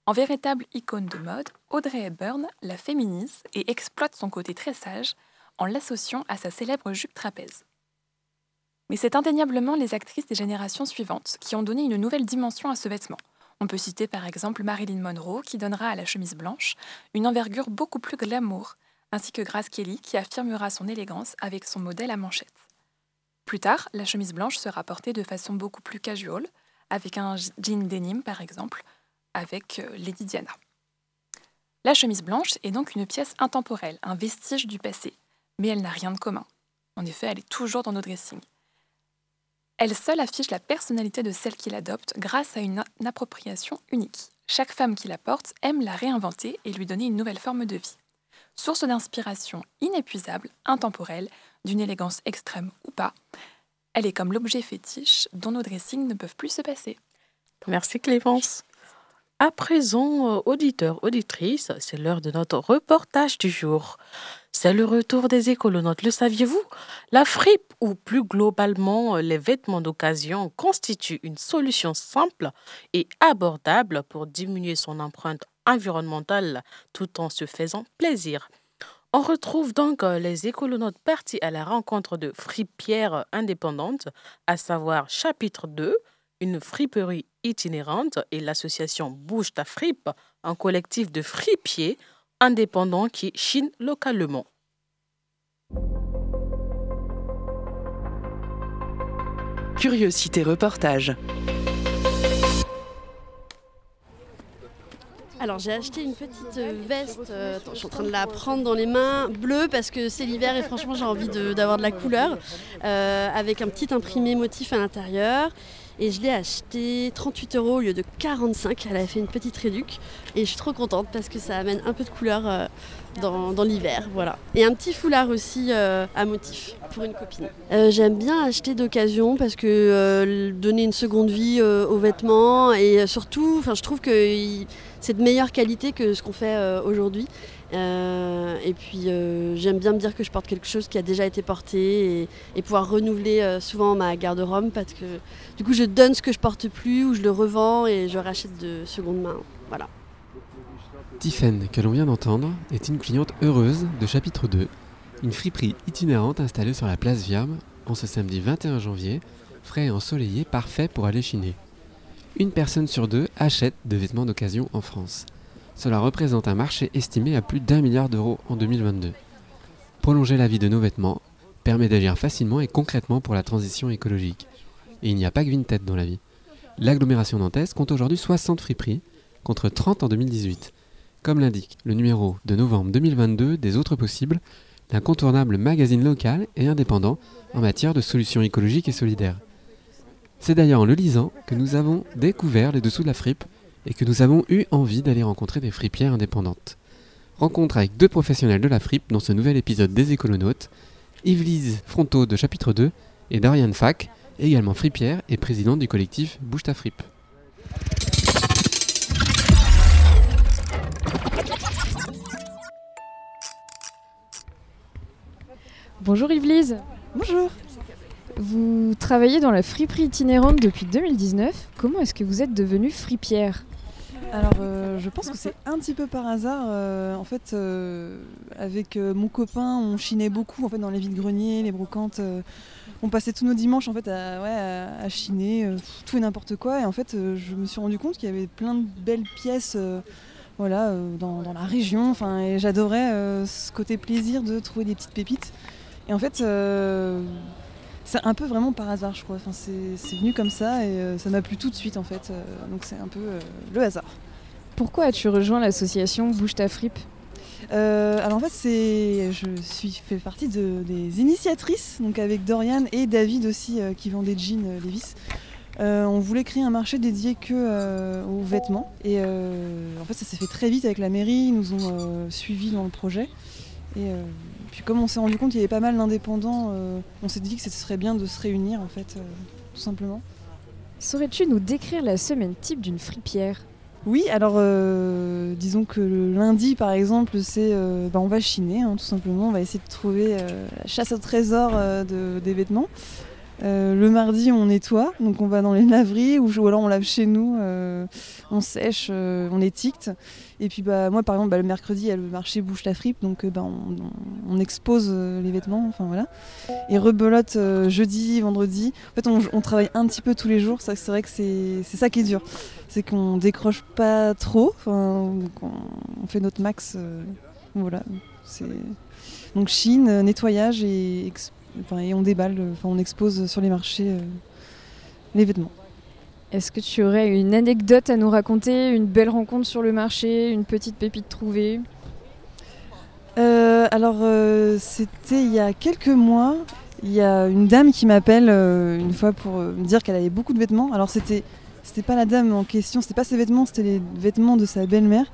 En véritable icône de mode, Audrey Hepburn la féminise et exploite son côté très sage en l'associant à sa célèbre jupe trapèze. Mais c'est indéniablement les actrices des générations suivantes qui ont donné une nouvelle dimension à ce vêtement. On peut citer par exemple Marilyn Monroe qui donnera à la chemise blanche une envergure beaucoup plus glamour, ainsi que Grace Kelly qui affirmera son élégance avec son modèle à manchette. Plus tard, la chemise blanche sera portée de façon beaucoup plus casual, avec un jean denim par exemple, avec euh, Lady Diana. La chemise blanche est donc une pièce intemporelle, un vestige du passé, mais elle n'a rien de commun. En effet, elle est toujours dans nos dressings. Elle seule affiche la personnalité de celle qui l'adopte grâce à une appropriation unique. Chaque femme qui la porte aime la réinventer et lui donner une nouvelle forme de vie. Source d'inspiration inépuisable, intemporelle, d'une élégance extrême ou pas, elle est comme l'objet fétiche dont nos dressings ne peuvent plus se passer. Merci Clémence. À présent, euh, auditeurs, auditrices, c'est l'heure de notre reportage du jour. C'est le retour des écolonautes, le saviez-vous? La fripe, ou plus globalement euh, les vêtements d'occasion, constitue une solution simple et abordable pour diminuer son empreinte environnementale tout en se faisant plaisir. On retrouve donc euh, les écolonautes partis à la rencontre de fripières indépendantes, à savoir chapitre 2, une friperie itinérante et l'association Bouge ta fripe, un collectif de fripiers indépendants qui chinent localement. Curiosité reportage. Alors j'ai acheté une petite euh, veste, euh, attends, je suis en train de la prendre dans les mains, bleue parce que c'est l'hiver et franchement j'ai envie de- d'avoir de, la couleur, euh, avec un petit imprimé motif à l'intérieur. Et je l'ai acheté 38 euros au lieu de 45, elle a fait une petite réduc. Et je suis trop contente parce que ça amène un peu de couleur euh, dans, l'hiver, voilà. Et un petit foulard aussi euh, à motif pour une copine. Euh, J'aime bien acheter d'occasion parce que donner une seconde vie aux vêtements et surtout, je trouve que c'est de meilleure qualité que ce qu'on fait aujourd'hui. Euh, et puis euh, j'aime bien me dire que je porte quelque chose qui a déjà été porté et, pouvoir renouveler euh, souvent ma garde-robe parce que du coup je donne ce que je porte plus ou je le revends et je rachète de seconde main. Voilà. Tiffen, que l'on vient d'entendre, est une cliente heureuse de chapitre 2, une friperie itinérante installée sur la place Viam en ce samedi 21 janvier, frais et ensoleillé, parfait pour aller chiner. Une personne sur deux achète des vêtements d'occasion en France. Cela représente un marché estimé à plus d'un milliard d'euros en 2022. Prolonger la vie de nos vêtements permet d'agir facilement et concrètement pour la transition écologique. Et il n'y a pas que Vinted dans la vie. L'agglomération nantaise compte aujourd'hui 60 friperies, contre 30 en 2018. Comme l'indique le numéro de novembre 2022 des Autres Possibles, l'incontournable magazine local et indépendant en matière de solutions écologiques et solidaires. C'est d'ailleurs en le lisant que nous avons découvert les dessous de la fripe et que nous avons eu envie d'aller rencontrer des fripières indépendantes. Rencontre avec deux professionnels de la fripe dans ce nouvel épisode des Écolonautes, Yvelise Fronto de chapitre 2 et Dorian Fack, également fripière et présidente du collectif Bouge ta fripe. Bonjour Yvelise. Bonjour. Vous travaillez dans la friperie itinérante depuis 2019. Comment est-ce que vous êtes devenue fripière? Alors, euh, je pense que c'est un petit peu par hasard. Euh, en fait, euh, avec mon copain, on chinait beaucoup en fait, dans les vides-greniers, les brocantes. on passait tous nos dimanches en fait, à, chiner tout et n'importe quoi. Et en fait, je me suis rendu compte qu'il y avait plein de belles pièces voilà, dans, la région. Enfin, et j'adorais ce côté plaisir de trouver des petites pépites. Et en fait, c'est un peu vraiment par hasard, je crois. Enfin, c'est venu comme ça et euh, ça m'a plu tout de suite en fait. Euh, donc c'est un peu euh, le hasard. Pourquoi as-tu rejoint l'association Bouge ta fripe? Euh, alors en fait, c'est, je suis fait partie de- des initiatrices, donc avec Dorian et David aussi, euh, qui vendent des jeans euh, Levi's. On voulait créer un marché dédié que aux vêtements. Et en fait, ça s'est fait très vite avec la mairie. Ils nous ont suivis dans le projet. Et puis comme on s'est rendu compte qu'il y avait pas mal d'indépendants, euh, on s'est dit que ce serait bien de se réunir en fait, euh, tout simplement. Saurais-tu nous décrire la semaine type d'une fripière? Oui, alors euh, disons que le lundi par exemple, c'est bah, on va chiner hein, tout simplement, on va essayer de trouver la chasse au trésor de- des vêtements. Le mardi, on nettoie, donc on va dans les laveries ou, ou alors on lave chez nous, on sèche, on étiquette. Et puis bah, moi par exemple, bah, le mercredi, le marché Bouche la fripe, donc euh, bah, on, expose euh, les vêtements, enfin voilà. Et rebelote euh, jeudi, vendredi. En fait, on, travaille un petit peu tous les jours, c'est vrai que c'est ça qui est dur c'est qu'on décroche pas trop, on, fait notre max. donc Chine, nettoyage et, et on déballe, on expose sur les marchés les vêtements. Est-ce que tu aurais une anecdote à nous raconter, une belle rencontre sur le marché, une petite pépite trouvée? Euh, alors, euh, c'était il y a quelques mois. Il y a une dame qui m'appelle euh, une fois pour me dire qu'elle avait beaucoup de vêtements. Alors, c'était c'était pas la dame en question, c'était pas ses vêtements, c'était les vêtements de sa belle-mère.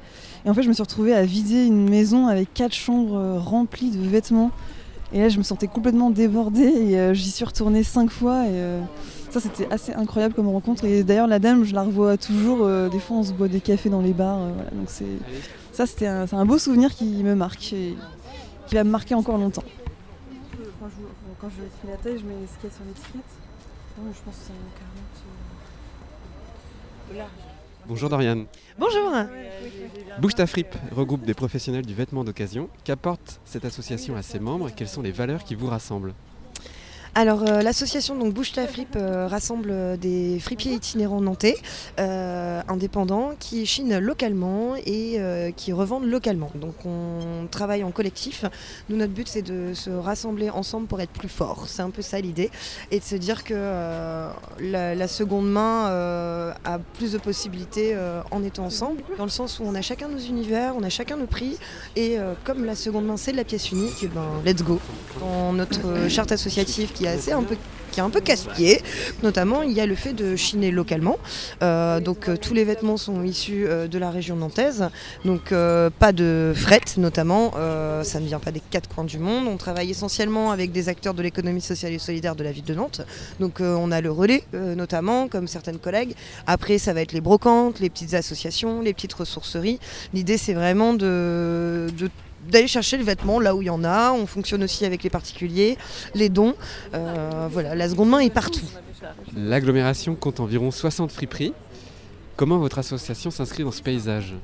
Et en fait, je me suis retrouvée à vider une maison avec quatre chambres remplies de vêtements. Et là, je me sentais complètement débordée et j'y suis retournée cinq fois. Et ça, c'était assez incroyable comme rencontre. Et d'ailleurs, la dame, je la revois toujours. euh, des fois, on se boit des cafés dans les bars. euh, voilà. Donc, c'est ça, c'était un, c'est un beau souvenir qui me marque et qui va me marquer encore longtemps. Quand je fais la taille, je mets ce qu'il y a sur l'étiquette. Je pense que c'est un 40. Bonjour Dorian. Bonjour. Bouge ta fripe regroupe des professionnels du vêtement d'occasion. Qu'apporte cette association à ses membres et quelles sont les valeurs qui vous rassemblent? Alors euh, l'association donc Bouge ta fripe euh, rassemble euh, des fripiers itinérants nantais indépendants qui chinent localement et qui revendent localement. Donc on travaille en collectif. Nous notre but c'est de se rassembler ensemble pour être plus fort. C'est un peu ça l'idée et de se dire que la, la seconde main a plus de possibilités en étant ensemble dans le sens où on a chacun nos univers, on a chacun nos prix et comme la seconde main c'est de la pièce unique, eh ben let's go. Dans notre charte associative qui est assez un peu qui est un peu casse-pied. Notamment, il y a le fait de chiner localement. Euh, donc euh, tous les vêtements sont issus euh, de la région nantaise. Donc pas de fret notamment. Ça ne vient pas des quatre coins du monde. On travaille essentiellement avec des acteurs de l'économie sociale et solidaire de la ville de Nantes. Donc on a le relais notamment, comme certaines collègues. Après, ça va être les brocantes, les petites associations, les petites ressourceries. L'idée, c'est vraiment de, de d'aller chercher le vêtement là où il y en a. On fonctionne aussi avec les particuliers, les dons. Euh, voilà, la seconde main est partout. L'agglomération compte environ 60 friperies. Comment votre association s'inscrit dans ce paysage?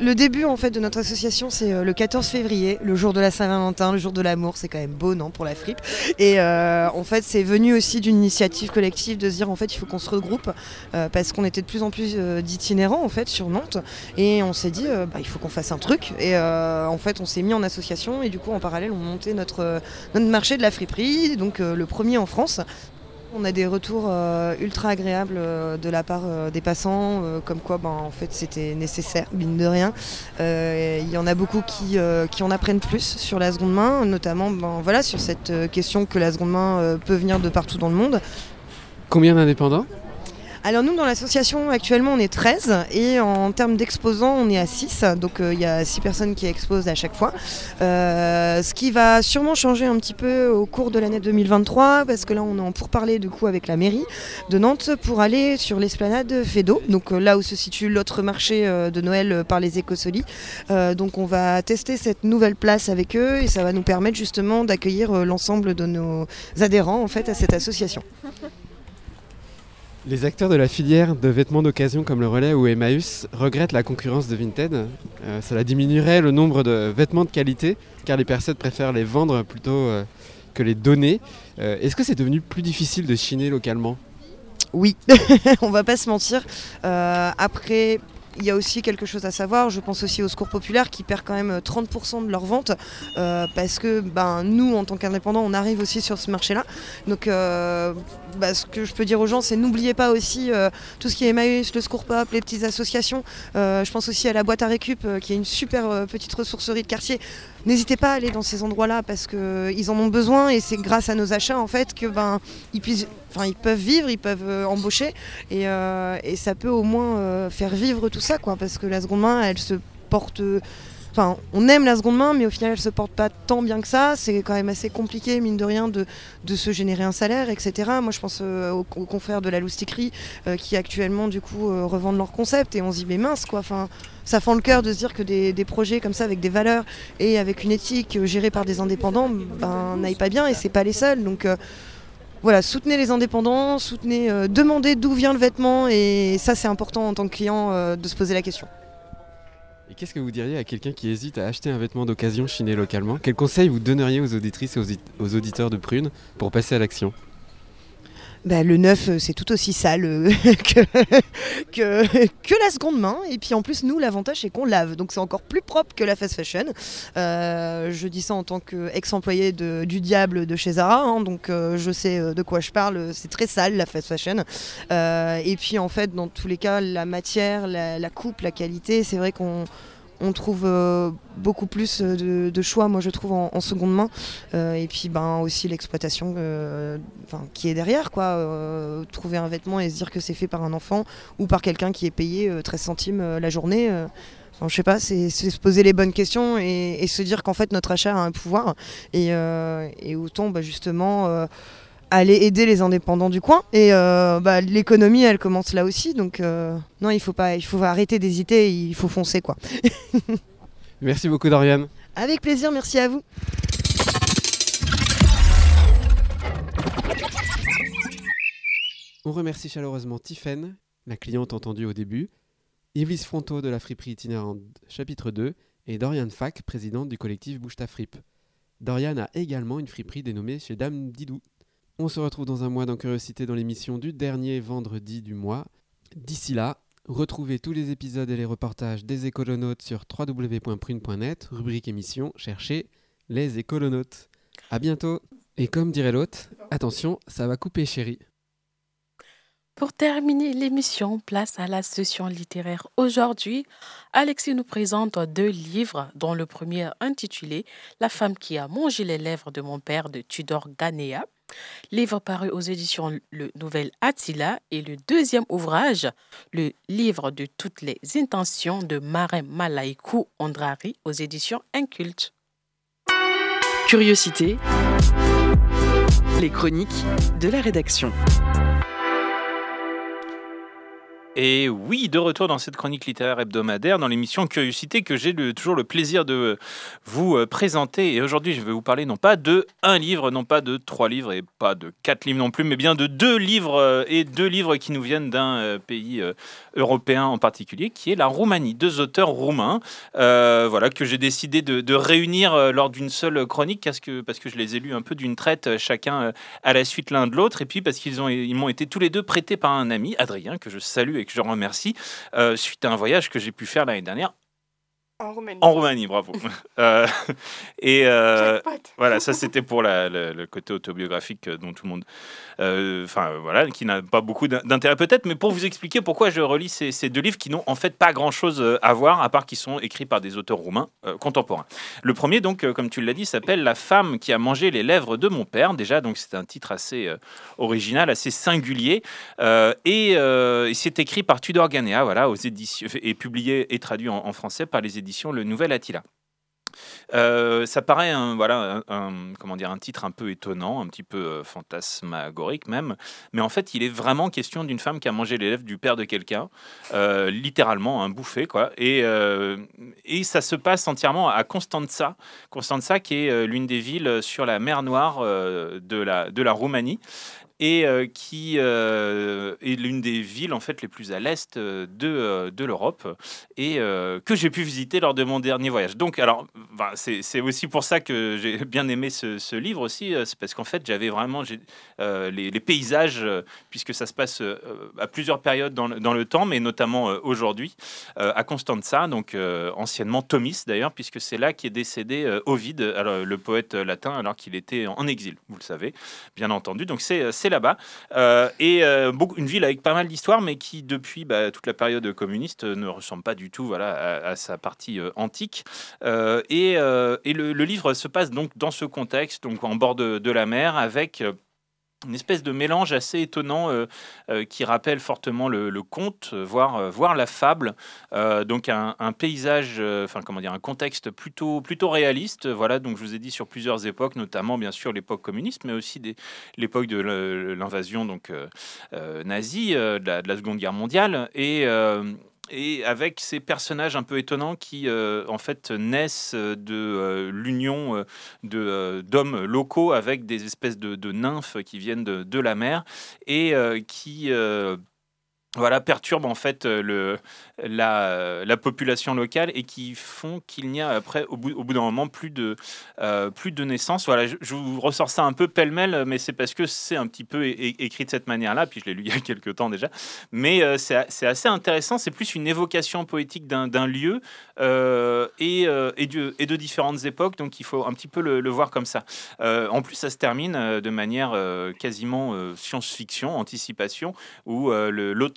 Le début en fait de notre association c'est euh, le 14 février, le jour de la Saint-Valentin, le jour de l'amour, c'est quand même beau non pour la fripe. Et euh, en fait c'est venu aussi d'une initiative collective de se dire en fait il faut qu'on se regroupe euh, parce qu'on était de plus en plus d'itinérants en fait sur Nantes et on s'est dit bah, il faut qu'on fasse un truc et en fait on s'est mis en association et du coup en parallèle on montait notre, notre marché de la friperie, donc le premier en France. On a des retours euh, ultra agréables euh, de la part euh, des passants, comme quoi ben, en fait c'était nécessaire, mine de rien. Il y en a beaucoup qui, en apprennent plus sur la seconde main, notamment ben, voilà, sur cette question que la seconde main peut venir de partout dans le monde. Combien d'indépendants? Alors nous dans l'association actuellement on est 13 et en termes d'exposants on est à 6, donc euh, il y a 6 personnes qui exposent à chaque fois. Euh, ce qui va sûrement changer un petit peu au cours de l'année 2023 parce que là on est en pourparlers du coup avec la mairie de Nantes pour aller sur l'esplanade Fédo, donc euh, là où se situe l'autre marché de Noël par les écosolis. Donc on va tester cette nouvelle place avec eux et ça va nous permettre justement d'accueillir l'ensemble de nos adhérents en fait à cette association. Les acteurs de la filière de vêtements d'occasion comme le Relais ou Emmaüs regrettent la concurrence de Vinted. Euh, cela diminuerait le nombre de vêtements de qualité car les personnes préfèrent les vendre plutôt euh, que les donner. Euh, Est-ce que c'est devenu plus difficile de chiner localement? Oui, on va pas se mentir. Après, il y a aussi quelque chose à savoir. Je pense aussi au Secours Populaire qui perd quand même 30% de leurs ventes euh, parce que ben, nous, en tant qu'indépendants, on arrive aussi sur ce marché-là. Donc, euh, bah, ce que je peux dire aux gens, c'est n'oubliez pas aussi euh, tout ce qui est Emmaüs, le Secours Pop, les petites associations. Euh, je pense aussi à la boîte à récup euh, qui est une super euh, petite ressourcerie de quartier. N'hésitez pas à aller dans ces endroits-là parce qu'ils en ont besoin et c'est grâce à nos achats en fait que ben ils puissent, enfin ils peuvent vivre, ils peuvent euh, embaucher et, euh, et ça peut au moins euh, faire vivre tout ça quoi parce que la seconde main elle se porte On aime la seconde main, mais au final, elle se porte pas tant bien que ça. C'est quand même assez compliqué, mine de rien, de, se générer un salaire, etc. Moi, je pense euh, aux, confrères de la loustiquerie euh, qui actuellement, du coup, euh, revendent leur concept et on se dit, mais mince, quoi. Ça fend le cœur de se dire que des, projets comme ça, avec des valeurs et avec une éthique gérée par des indépendants, ben, n'aillent pas bien et c'est pas les seuls. Donc, voilà, soutenez les indépendants, soutenez, demandez d'où vient le vêtement et ça, c'est important en tant que client de se poser la question. Qu'est-ce que vous diriez à quelqu'un qui hésite à acheter un vêtement d'occasion chiné localement? Quel conseil vous donneriez aux auditrices et aux, aux auditeurs de Prune pour passer à l'action? Bah, le neuf, euh, c'est tout aussi sale euh, que, que, que la seconde main. Et puis en plus, nous, l'avantage, c'est qu'on lave. Donc c'est encore plus propre que la fast fashion. Euh, je dis ça en tant qu'ex-employé du diable de chez Zara. hein, donc euh, je sais de quoi je parle. C'est très sale, la fast fashion. Euh, et puis en fait, dans tous les cas, la matière, la coupe, la qualité, c'est vrai qu'on on trouve euh, beaucoup plus euh, de, choix, moi je trouve, en, seconde main. Euh, et puis ben, aussi l'exploitation qui est derrière. Quoi. Trouver un vêtement et se dire que c'est fait par un enfant ou par quelqu'un qui est payé euh, 13 centimes la journée. Enfin, je sais pas, c'est se poser les bonnes questions et, se dire qu'en fait notre achat a un pouvoir et, autant bah, justement aller aider les indépendants du coin et euh, bah, l'économie elle commence là aussi donc euh, non il faut pas il faut arrêter d'hésiter il faut foncer quoi. Merci beaucoup Dorian. Avec plaisir, merci à vous. On remercie chaleureusement Tiffaine, la cliente entendue au début, Yves Fronto de la friperie itinérante chapitre 2 et Dorian Fack, présidente du collectif Bouge ta fripe. Dorian a également une friperie dénommée chez Dame Didou. On se retrouve dans un mois dans Curiosité dans l'émission du dernier vendredi du mois. D'ici là, retrouvez tous les épisodes et les reportages des écolonautes sur www.prune.net, rubrique émission, cherchez les écolonautes. À bientôt Et comme dirait l'autre, attention, ça va couper chérie. Pour terminer l'émission, place à la session littéraire. Aujourd'hui, Alexis nous présente deux livres, dont le premier intitulé La femme qui a mangé les lèvres de mon père de Tudor Ganea Livre paru aux éditions Le Nouvel Attila et le deuxième ouvrage, le livre de toutes les intentions de Marin Malaïkou Andrari aux éditions Inculte. Curiosité, les chroniques de la rédaction. Et oui, de retour dans cette chronique littéraire hebdomadaire, dans l'émission Curiosité, que j'ai toujours le plaisir de vous euh, présenter. Et aujourd'hui, je vais vous parler non pas de un livre, non pas de trois livres et pas de quatre livres non plus, mais bien de deux livres euh, et deux livres qui nous viennent d'un euh, pays européen en particulier, qui est la Roumanie. Deux auteurs roumains, voilà, que j'ai décidé de, réunir lors d'une seule chronique, parce que, je les ai lus un peu d'une traite, chacun à la suite l'un de l'autre, et puis parce qu'ils ont, ils m'ont été tous les deux prêtés par un ami, Adrien, que je salue et que je remercie, euh, suite à un voyage que j'ai pu faire l'année dernière En Roumanie. en Roumanie, bravo. Euh, et euh, voilà, ça c'était pour la- le côté autobiographique euh, dont tout le monde, enfin euh, voilà, qui n'a pas beaucoup d'in- d'intérêt peut-être, mais pour vous expliquer pourquoi je relis ces, ces deux livres qui n'ont en fait pas grand-chose à voir, à part qu'ils sont écrits par des auteurs roumains contemporains. Le premier, donc, comme tu l'as dit, s'appelle La femme qui a mangé les lèvres de mon père. Déjà, donc c'est un titre assez original, assez singulier, et, et c'est écrit par Tudor Ganea, voilà, aux éditions, et publié et traduit en, en français par les éditions Le Nouvel Attila. Euh, ça paraît un, voilà, un, comment dire, un titre un peu étonnant, un petit peu euh, fantasmagorique même, mais en fait il est vraiment question d'une femme qui a mangé les lèvres du père de quelqu'un, euh, littéralement un bouffé quoi, et, et ça se passe entièrement à Constanța, Constanța qui est l'une des villes sur la mer Noire de, la, de la Roumanie et euh, qui euh, est l'une des villes en fait les plus à l'est euh, de, de l'Europe et que j'ai pu visiter lors de mon dernier voyage. Donc alors ben, c'est aussi pour ça que j'ai bien aimé ce, ce livre aussi, c'est parce qu'en fait j'avais vraiment les, paysages puisque ça se passe à plusieurs périodes dans le, dans le temps, mais notamment aujourd'hui à Constanza, donc anciennement Tomis d'ailleurs, puisque c'est là qu'est décédé Ovide, alors, le poète latin, alors qu'il était en exil, vous le savez, bien entendu. Donc c'est c'est là-bas. Euh, et euh, une ville avec pas mal d'histoire, mais qui depuis bah, toute la période communiste euh, ne ressemble pas du tout voilà, à, sa partie antique. Et et le, livre se passe donc dans ce contexte, donc en bord de, de la mer, avec une espèce de mélange assez étonnant euh, euh, qui rappelle fortement le, conte, euh, voire, la fable. Donc un, paysage, enfin comment dire, un contexte plutôt, plutôt réaliste. Voilà, donc je vous ai dit sur plusieurs époques, notamment bien sûr l'époque communiste, mais aussi l'époque de l'invasion donc nazie, de, la, de la Seconde Guerre mondiale, et et avec ces personnages un peu étonnants qui, euh, en fait, naissent de euh, l'union euh, de, euh, d'hommes locaux avec des espèces de, nymphes qui viennent de, la mer et euh, qui euh, voilà, perturbent en fait euh, le, la, la population locale et qui font qu'il n'y a après, au bout, au bout d'un moment, plus de, euh, plus de naissances. Voilà, je, vous ressors ça un peu pêle-mêle, mais c'est parce que c'est un petit peu écrit de cette manière-là, puis je l'ai lu il y a quelques temps déjà. Mais euh, c'est assez intéressant, c'est plus une évocation poétique d'un lieu euh, et, euh, et, de, et de différentes époques, donc il faut un petit peu le, le voir comme ça. Euh, en plus, ça se termine euh, de manière euh, quasiment euh, science-fiction, anticipation, où euh,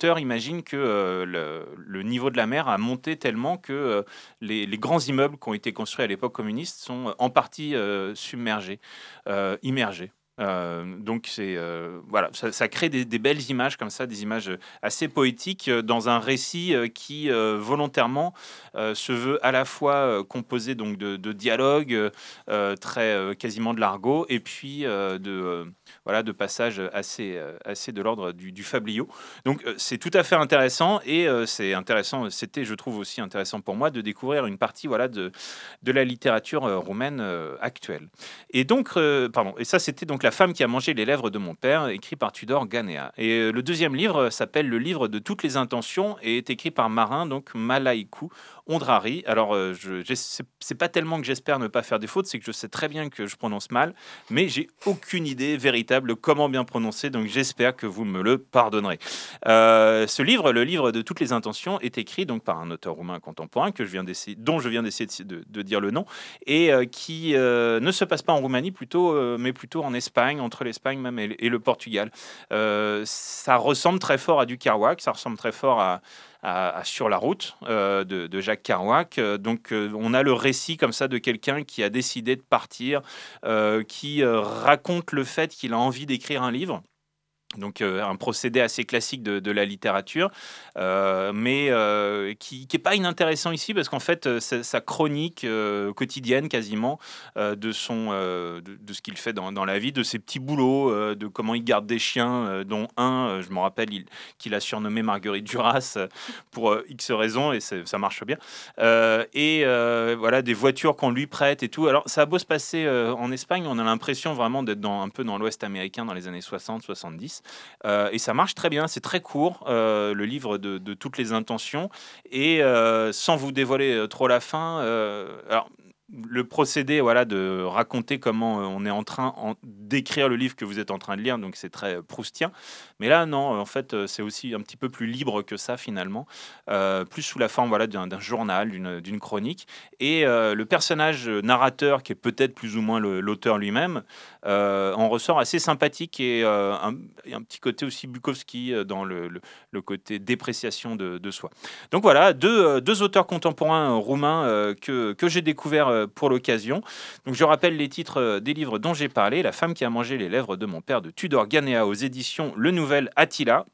le- l'auteur imagine que euh, le, niveau de la mer a monté tellement que euh, les, grands immeubles qui ont été construits à l'époque communiste sont euh, en partie submergés, immergés. Donc c'est voilà, ça, crée des, belles images comme ça, des images assez poétiques dans un récit qui volontairement se veut à la fois composé donc de, dialogues très quasiment de l'argot et puis de voilà de passages assez euh, assez de l'ordre du, du fabliau. Donc euh, c'est tout à fait intéressant et euh, c'est intéressant. C'était je trouve aussi intéressant pour moi de découvrir une partie voilà de de la littérature roumaine actuelle. Et donc, pardon, et ça c'était donc La femme qui a mangé les lèvres de mon père, écrit par Tudor Ganea. Et le deuxième livre s'appelle Le livre de toutes les intentions et est écrit par Marin, donc Malaïkou Ondrari. Alors, euh, c'est pas tellement que j'espère ne pas faire des fautes, c'est que je sais très bien que je prononce mal, mais j'ai aucune idée véritable comment bien prononcer, donc j'espère que vous me le pardonnerez. Euh, ce livre, le livre de toutes les intentions, est écrit donc par un auteur roumain contemporain que je viens d'essayer, dont je viens d'essayer de, dire le nom, et euh, qui euh, ne se passe pas en Roumanie, plutôt, mais plutôt en Espagne. entre l'Espagne même et, le Portugal. Ça ressemble très fort à du Kerouac, ça ressemble très fort à, Sur la route euh, de, Jacques Kerouac. Euh, donc euh, on a le récit comme ça de quelqu'un qui a décidé de partir, qui raconte le fait qu'il a envie d'écrire un livre. Donc euh, un procédé assez classique de, la littérature, euh, mais euh, qui n'est pas inintéressant ici parce qu'en fait sa, chronique quotidienne quasiment de, son, de, ce qu'il fait dans, la vie, de ses petits boulots, de comment il garde des chiens, dont un, je me rappelle, il- qu'il a surnommé Marguerite Duras pour X raisons et ça marche bien. Et voilà des voitures qu'on lui prête et tout. Alors ça a beau se passer en Espagne, on a l'impression vraiment d'être un peu dans l'Ouest américain dans les années 60-70. Euh, et ça marche très bien, c'est très court, euh, le livre de, toutes les intentions. Et euh, sans vous dévoiler trop la fin, le procédé voilà, de raconter comment euh, on est en train d'écrire le livre que vous êtes en train de lire, donc c'est très euh, proustien. Mais là, non, en fait, euh, c'est aussi un petit peu plus libre que ça, finalement, plus sous la forme voilà, d'un journal, d'une chronique. Et le personnage narrateur, qui est peut-être plus ou moins l'auteur lui-même, en ressort assez sympathique et un, et un petit côté aussi Bukowski dans le, côté dépréciation de, soi. Donc voilà, deux, deux auteurs contemporains roumains que, que j'ai découverts euh, pour l'occasion. Donc je rappelle les titres euh, des livres dont j'ai parlé La femme qui a mangé les lèvres de mon père de Tudor Ganea aux éditions Le Nouvel Attila.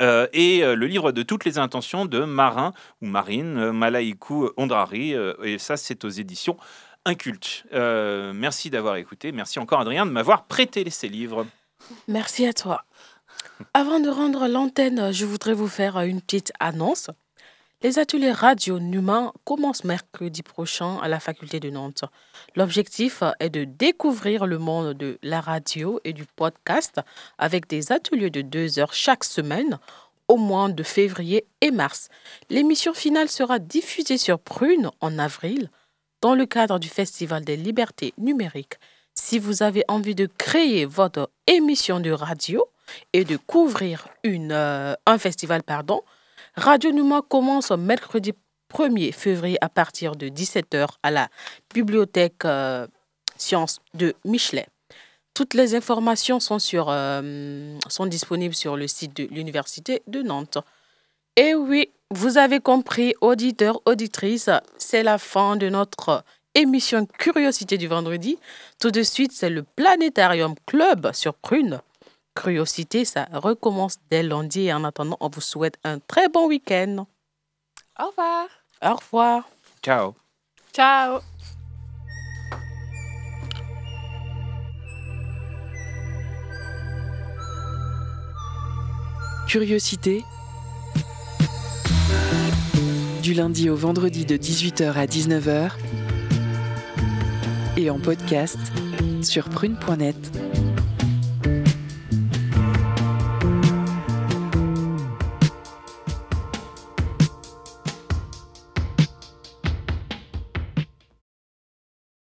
Euh, et euh, le livre de toutes les intentions de Marin ou Marine euh, Malaïkou Ondrari, euh, et ça c'est aux éditions Inculte. Euh, merci d'avoir écouté, merci encore Adrien de m'avoir prêté ces livres. Merci à toi. Avant de rendre l'antenne, je voudrais vous faire une petite annonce. Les ateliers radio Numa commencent mercredi prochain à la faculté de Nantes. L'objectif est de découvrir le monde de la radio et du podcast avec des ateliers de deux heures chaque semaine au mois de février et mars. L'émission finale sera diffusée sur Prune en avril dans le cadre du Festival des libertés numériques. Si vous avez envie de créer votre émission de radio et de couvrir une, euh, un festival, pardon, Radio Numa commence mercredi 1er février à partir de 17h à la bibliothèque euh, Sciences de Michelet. Toutes les informations sont, euh, sont disponibles sur le site de l'Université de Nantes. Et oui, vous avez compris, auditeurs, auditrices, c'est la fin de notre émission Curiosité du vendredi. Tout de suite, c'est le Planétarium Club sur Prune. Curiosité, ça recommence dès lundi et en attendant, on vous souhaite un très bon week-end. Au revoir. Au revoir. Ciao. Ciao. Curiosité. Du lundi au vendredi de 18h à 19h. Et en podcast sur prune.net.